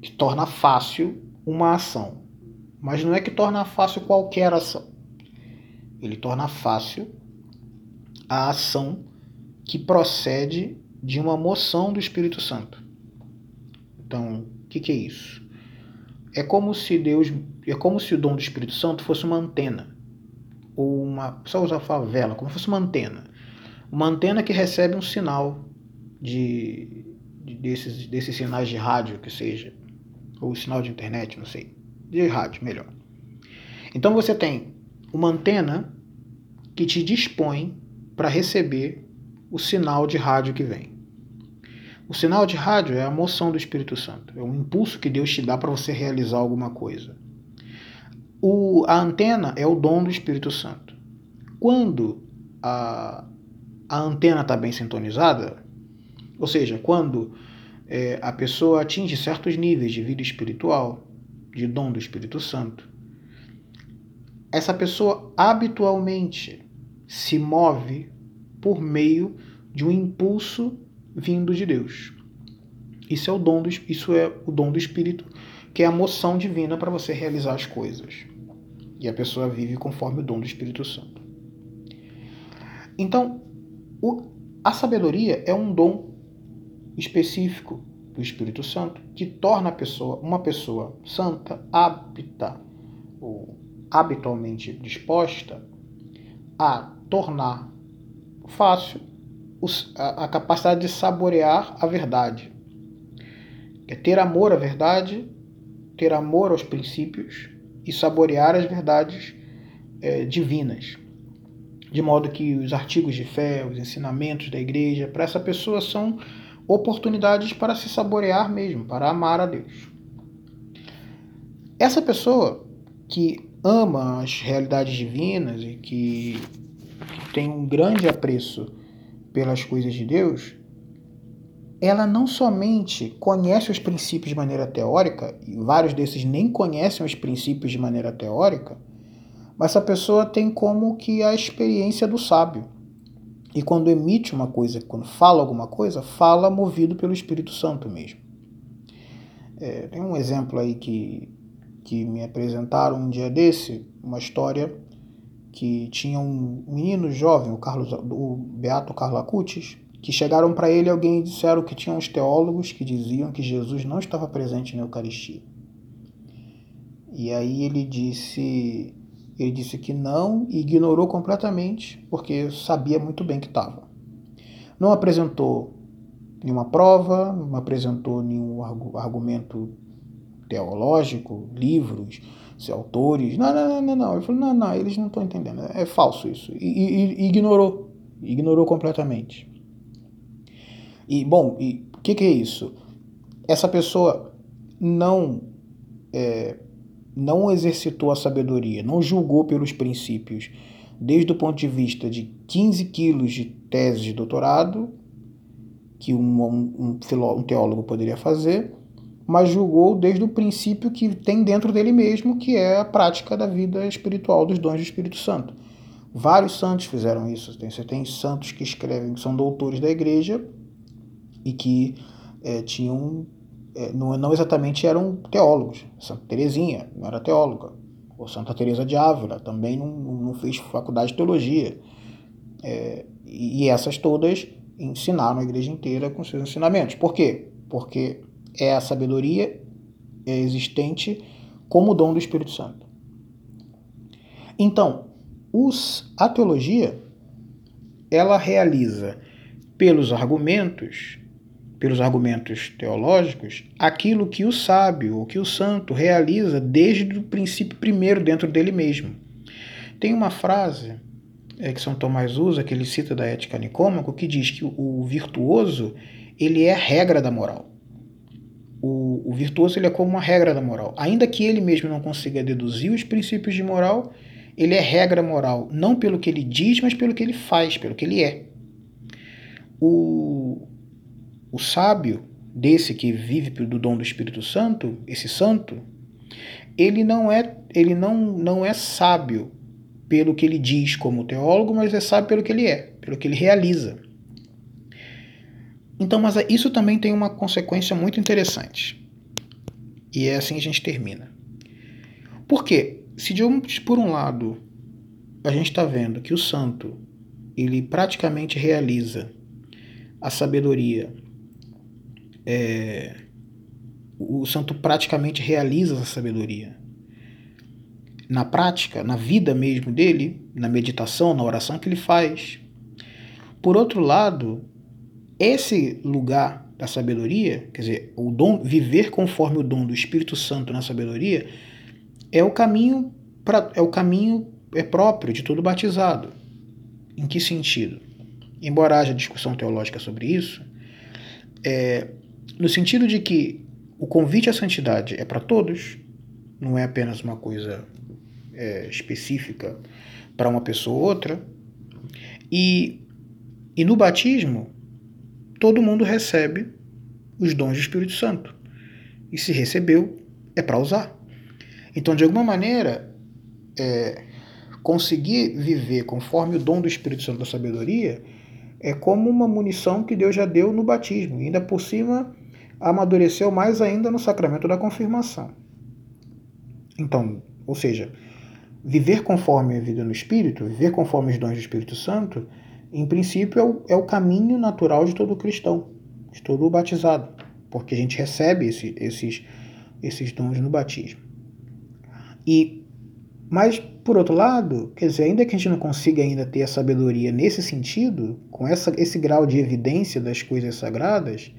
que torna fácil uma ação. Mas não é que torna fácil qualquer ação. Ele torna fácil a ação que procede de uma moção do Espírito Santo. Então, o que, que é isso? É como se Deus, é como se o dom do Espírito Santo fosse uma antena ou uma, só usar favela, como se fosse uma antena, uma antena que recebe um sinal de, de desses, desses sinais de rádio que seja, ou sinal de internet, não sei, de rádio, melhor. Então você tem uma antena que te dispõe para receber o sinal de rádio que vem. O sinal de rádio é a moção do Espírito Santo, é um impulso que Deus te dá para você realizar alguma coisa. O, a antena é o dom do Espírito Santo. Quando a, a antena está bem sintonizada, ou seja, quando é, a pessoa atinge certos níveis de vida espiritual, de dom do Espírito Santo, essa pessoa habitualmente se move por meio de um impulso vindo de Deus. Isso é o dom do, isso é o dom do Espírito, que é a moção divina para você realizar as coisas. E a pessoa vive conforme o dom do Espírito Santo. Então, o, a sabedoria é um dom específico do Espírito Santo que torna a pessoa uma pessoa santa, apta ou habitualmente disposta a tornar fácil a, capacidade de saborear a verdade. É ter amor à verdade, ter amor aos princípios e saborear as verdades é, divinas. De modo que os artigos de fé, os ensinamentos da igreja, para essa pessoa são oportunidades para se saborear mesmo, para amar a Deus. Essa pessoa que ama as realidades divinas e que tem um grande apreço pelas coisas de Deus, ela não somente conhece os princípios de maneira teórica, e vários desses nem conhecem os princípios de maneira teórica, mas essa pessoa tem como que a experiência do sábio. E quando emite uma coisa, quando fala alguma coisa, fala movido pelo Espírito Santo mesmo. É, tem um exemplo aí que, que me apresentaram um dia desse, uma história que tinha um menino jovem, o, Carlos, o Beato Carlo Acutis, que chegaram para ele alguém e disseram que tinha uns teólogos que diziam que Jesus não estava presente na Eucaristia. E aí ele disse, ele disse que não e ignorou completamente, porque sabia muito bem que estava. Não apresentou nenhuma prova, não apresentou nenhum argumento teológico, livros, se autores. Não, não, não, não. Ele falou, não, não, eles não estão entendendo. É falso isso. E, e, e, ignorou. Ignorou completamente. E, bom, e o que, que, é isso? Essa pessoa não, é, não exercitou a sabedoria, não julgou pelos princípios, desde o ponto de vista de 15 quilos de tese de doutorado, que um, um, um teólogo poderia fazer, mas julgou desde o princípio que tem dentro dele mesmo, que é a prática da vida espiritual dos dons do Espírito Santo. Vários santos fizeram isso. Você tem santos que escrevem, que são doutores da igreja e que é, tinham. É, não, não, exatamente eram teólogos. Santa Teresinha não era teóloga. Ou Santa Teresa de Ávila também não, não fez faculdade de teologia. É, e essas todas ensinaram a igreja inteira com seus ensinamentos. Por quê? Porque é a sabedoria existente como dom do Espírito Santo. Então, os, a teologia ela realiza pelos argumentos, pelos argumentos teológicos, aquilo que o sábio ou que o santo realiza desde o princípio primeiro dentro dele mesmo. Tem uma frase é, que São Tomás usa, que ele cita da Ética Nicômaco, que diz que o virtuoso ele é a regra da moral o, o virtuoso ele é como uma regra da moral. Ainda que ele mesmo não consiga deduzir os princípios de moral, ele é regra moral, não pelo que ele diz, mas pelo que ele faz, pelo que ele é. O, o sábio, desse que vive do dom do Espírito Santo, esse santo, ele não é, ele não, não é sábio pelo que ele diz como teólogo, mas é sábio pelo que ele é, pelo que ele realiza. Então, mas isso também tem uma consequência muito interessante. E é assim que a gente termina. Por quê? Se um, por um lado a gente está vendo que o santo ele praticamente realiza a sabedoria, é, o santo praticamente realiza a sabedoria na prática, na vida mesmo dele, na meditação, na oração que ele faz. Por outro lado, esse lugar da sabedoria, quer dizer, o dom, viver conforme o dom do Espírito Santo na sabedoria, é o caminho pra, é o caminho é próprio de todo batizado. Em que sentido? Embora haja discussão teológica sobre isso, é, no sentido de que o convite à santidade é para todos, não é apenas uma coisa é, específica para uma pessoa ou outra, e, e no batismo todo mundo recebe os dons do Espírito Santo. E se recebeu, é para usar. Então, de alguma maneira, é, conseguir viver conforme o dom do Espírito Santo da sabedoria é como uma munição que Deus já deu no batismo. E ainda por cima, amadureceu mais ainda no sacramento da confirmação. Então, ou seja, viver conforme a vida no Espírito, viver conforme os dons do Espírito Santo, em princípio é o, é o caminho natural de todo cristão, de todo batizado, porque a gente recebe esse, esses, esses dons no batismo. E, mas, por outro lado, quer dizer, ainda que a gente não consiga ainda ter a sabedoria nesse sentido, com essa, esse grau de evidência das coisas sagradas,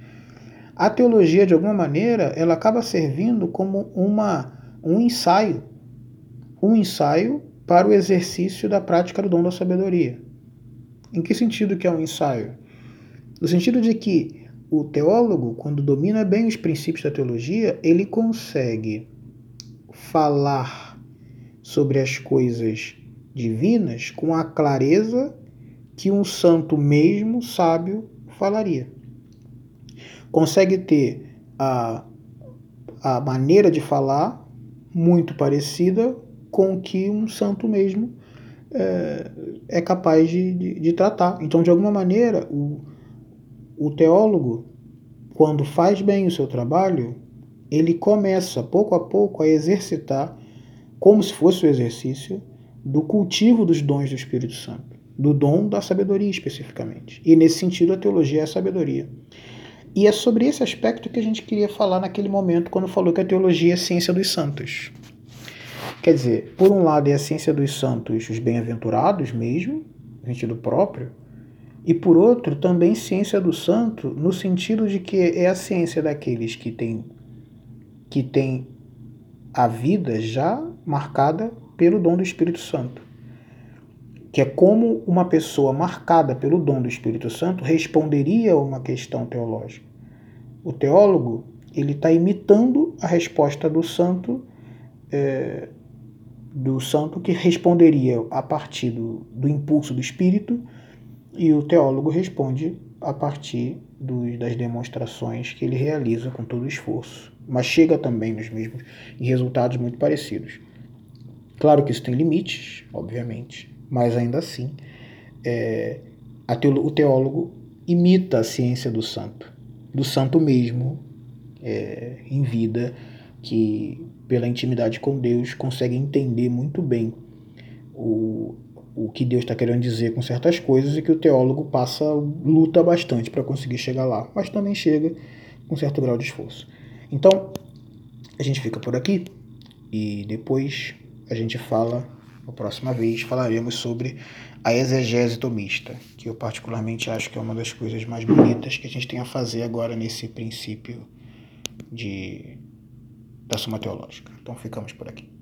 a teologia, de alguma maneira, ela acaba servindo como uma, um ensaio um ensaio para o exercício da prática do dom da sabedoria. Em que sentido que é um ensaio? No sentido de que o teólogo, quando domina bem os princípios da teologia, ele consegue falar sobre as coisas divinas com a clareza que um santo mesmo sábio falaria. Consegue ter a, a maneira de falar muito parecida com que um santo mesmo é, é capaz de, de, de, tratar. Então, de alguma maneira, o, o teólogo, quando faz bem o seu trabalho, ele começa pouco a pouco a exercitar, como se fosse o exercício, do cultivo dos dons do Espírito Santo, do dom da sabedoria especificamente. E nesse sentido, a teologia é a sabedoria. E é sobre esse aspecto que a gente queria falar naquele momento, quando falou que a teologia é a ciência dos santos. Quer dizer, por um lado é a ciência dos santos, os bem-aventurados mesmo, no sentido próprio, e por outro também ciência do santo, no sentido de que é a ciência daqueles que têm que tem a vida já marcada pelo dom do Espírito Santo. Que é como uma pessoa marcada pelo dom do Espírito Santo responderia a uma questão teológica. O teólogo ele está imitando a resposta do santo é, do santo que responderia a partir do, do impulso do espírito e o teólogo responde a partir do, das demonstrações que ele realiza com todo o esforço, mas chega também nos mesmos em resultados muito parecidos. Claro que isso tem limites, obviamente, mas ainda assim é, teolo, o teólogo imita a ciência do santo, do santo mesmo é, em vida que pela intimidade com Deus, consegue entender muito bem o, o que Deus está querendo dizer com certas coisas e que o teólogo passa, luta bastante para conseguir chegar lá, mas também chega com certo grau de esforço. Então, a gente fica por aqui e depois a gente fala, na próxima vez, falaremos sobre a exegese tomista, que eu particularmente acho que é uma das coisas mais bonitas que a gente tem a fazer agora nesse princípio de da Suma Teológica. Então ficamos por aqui.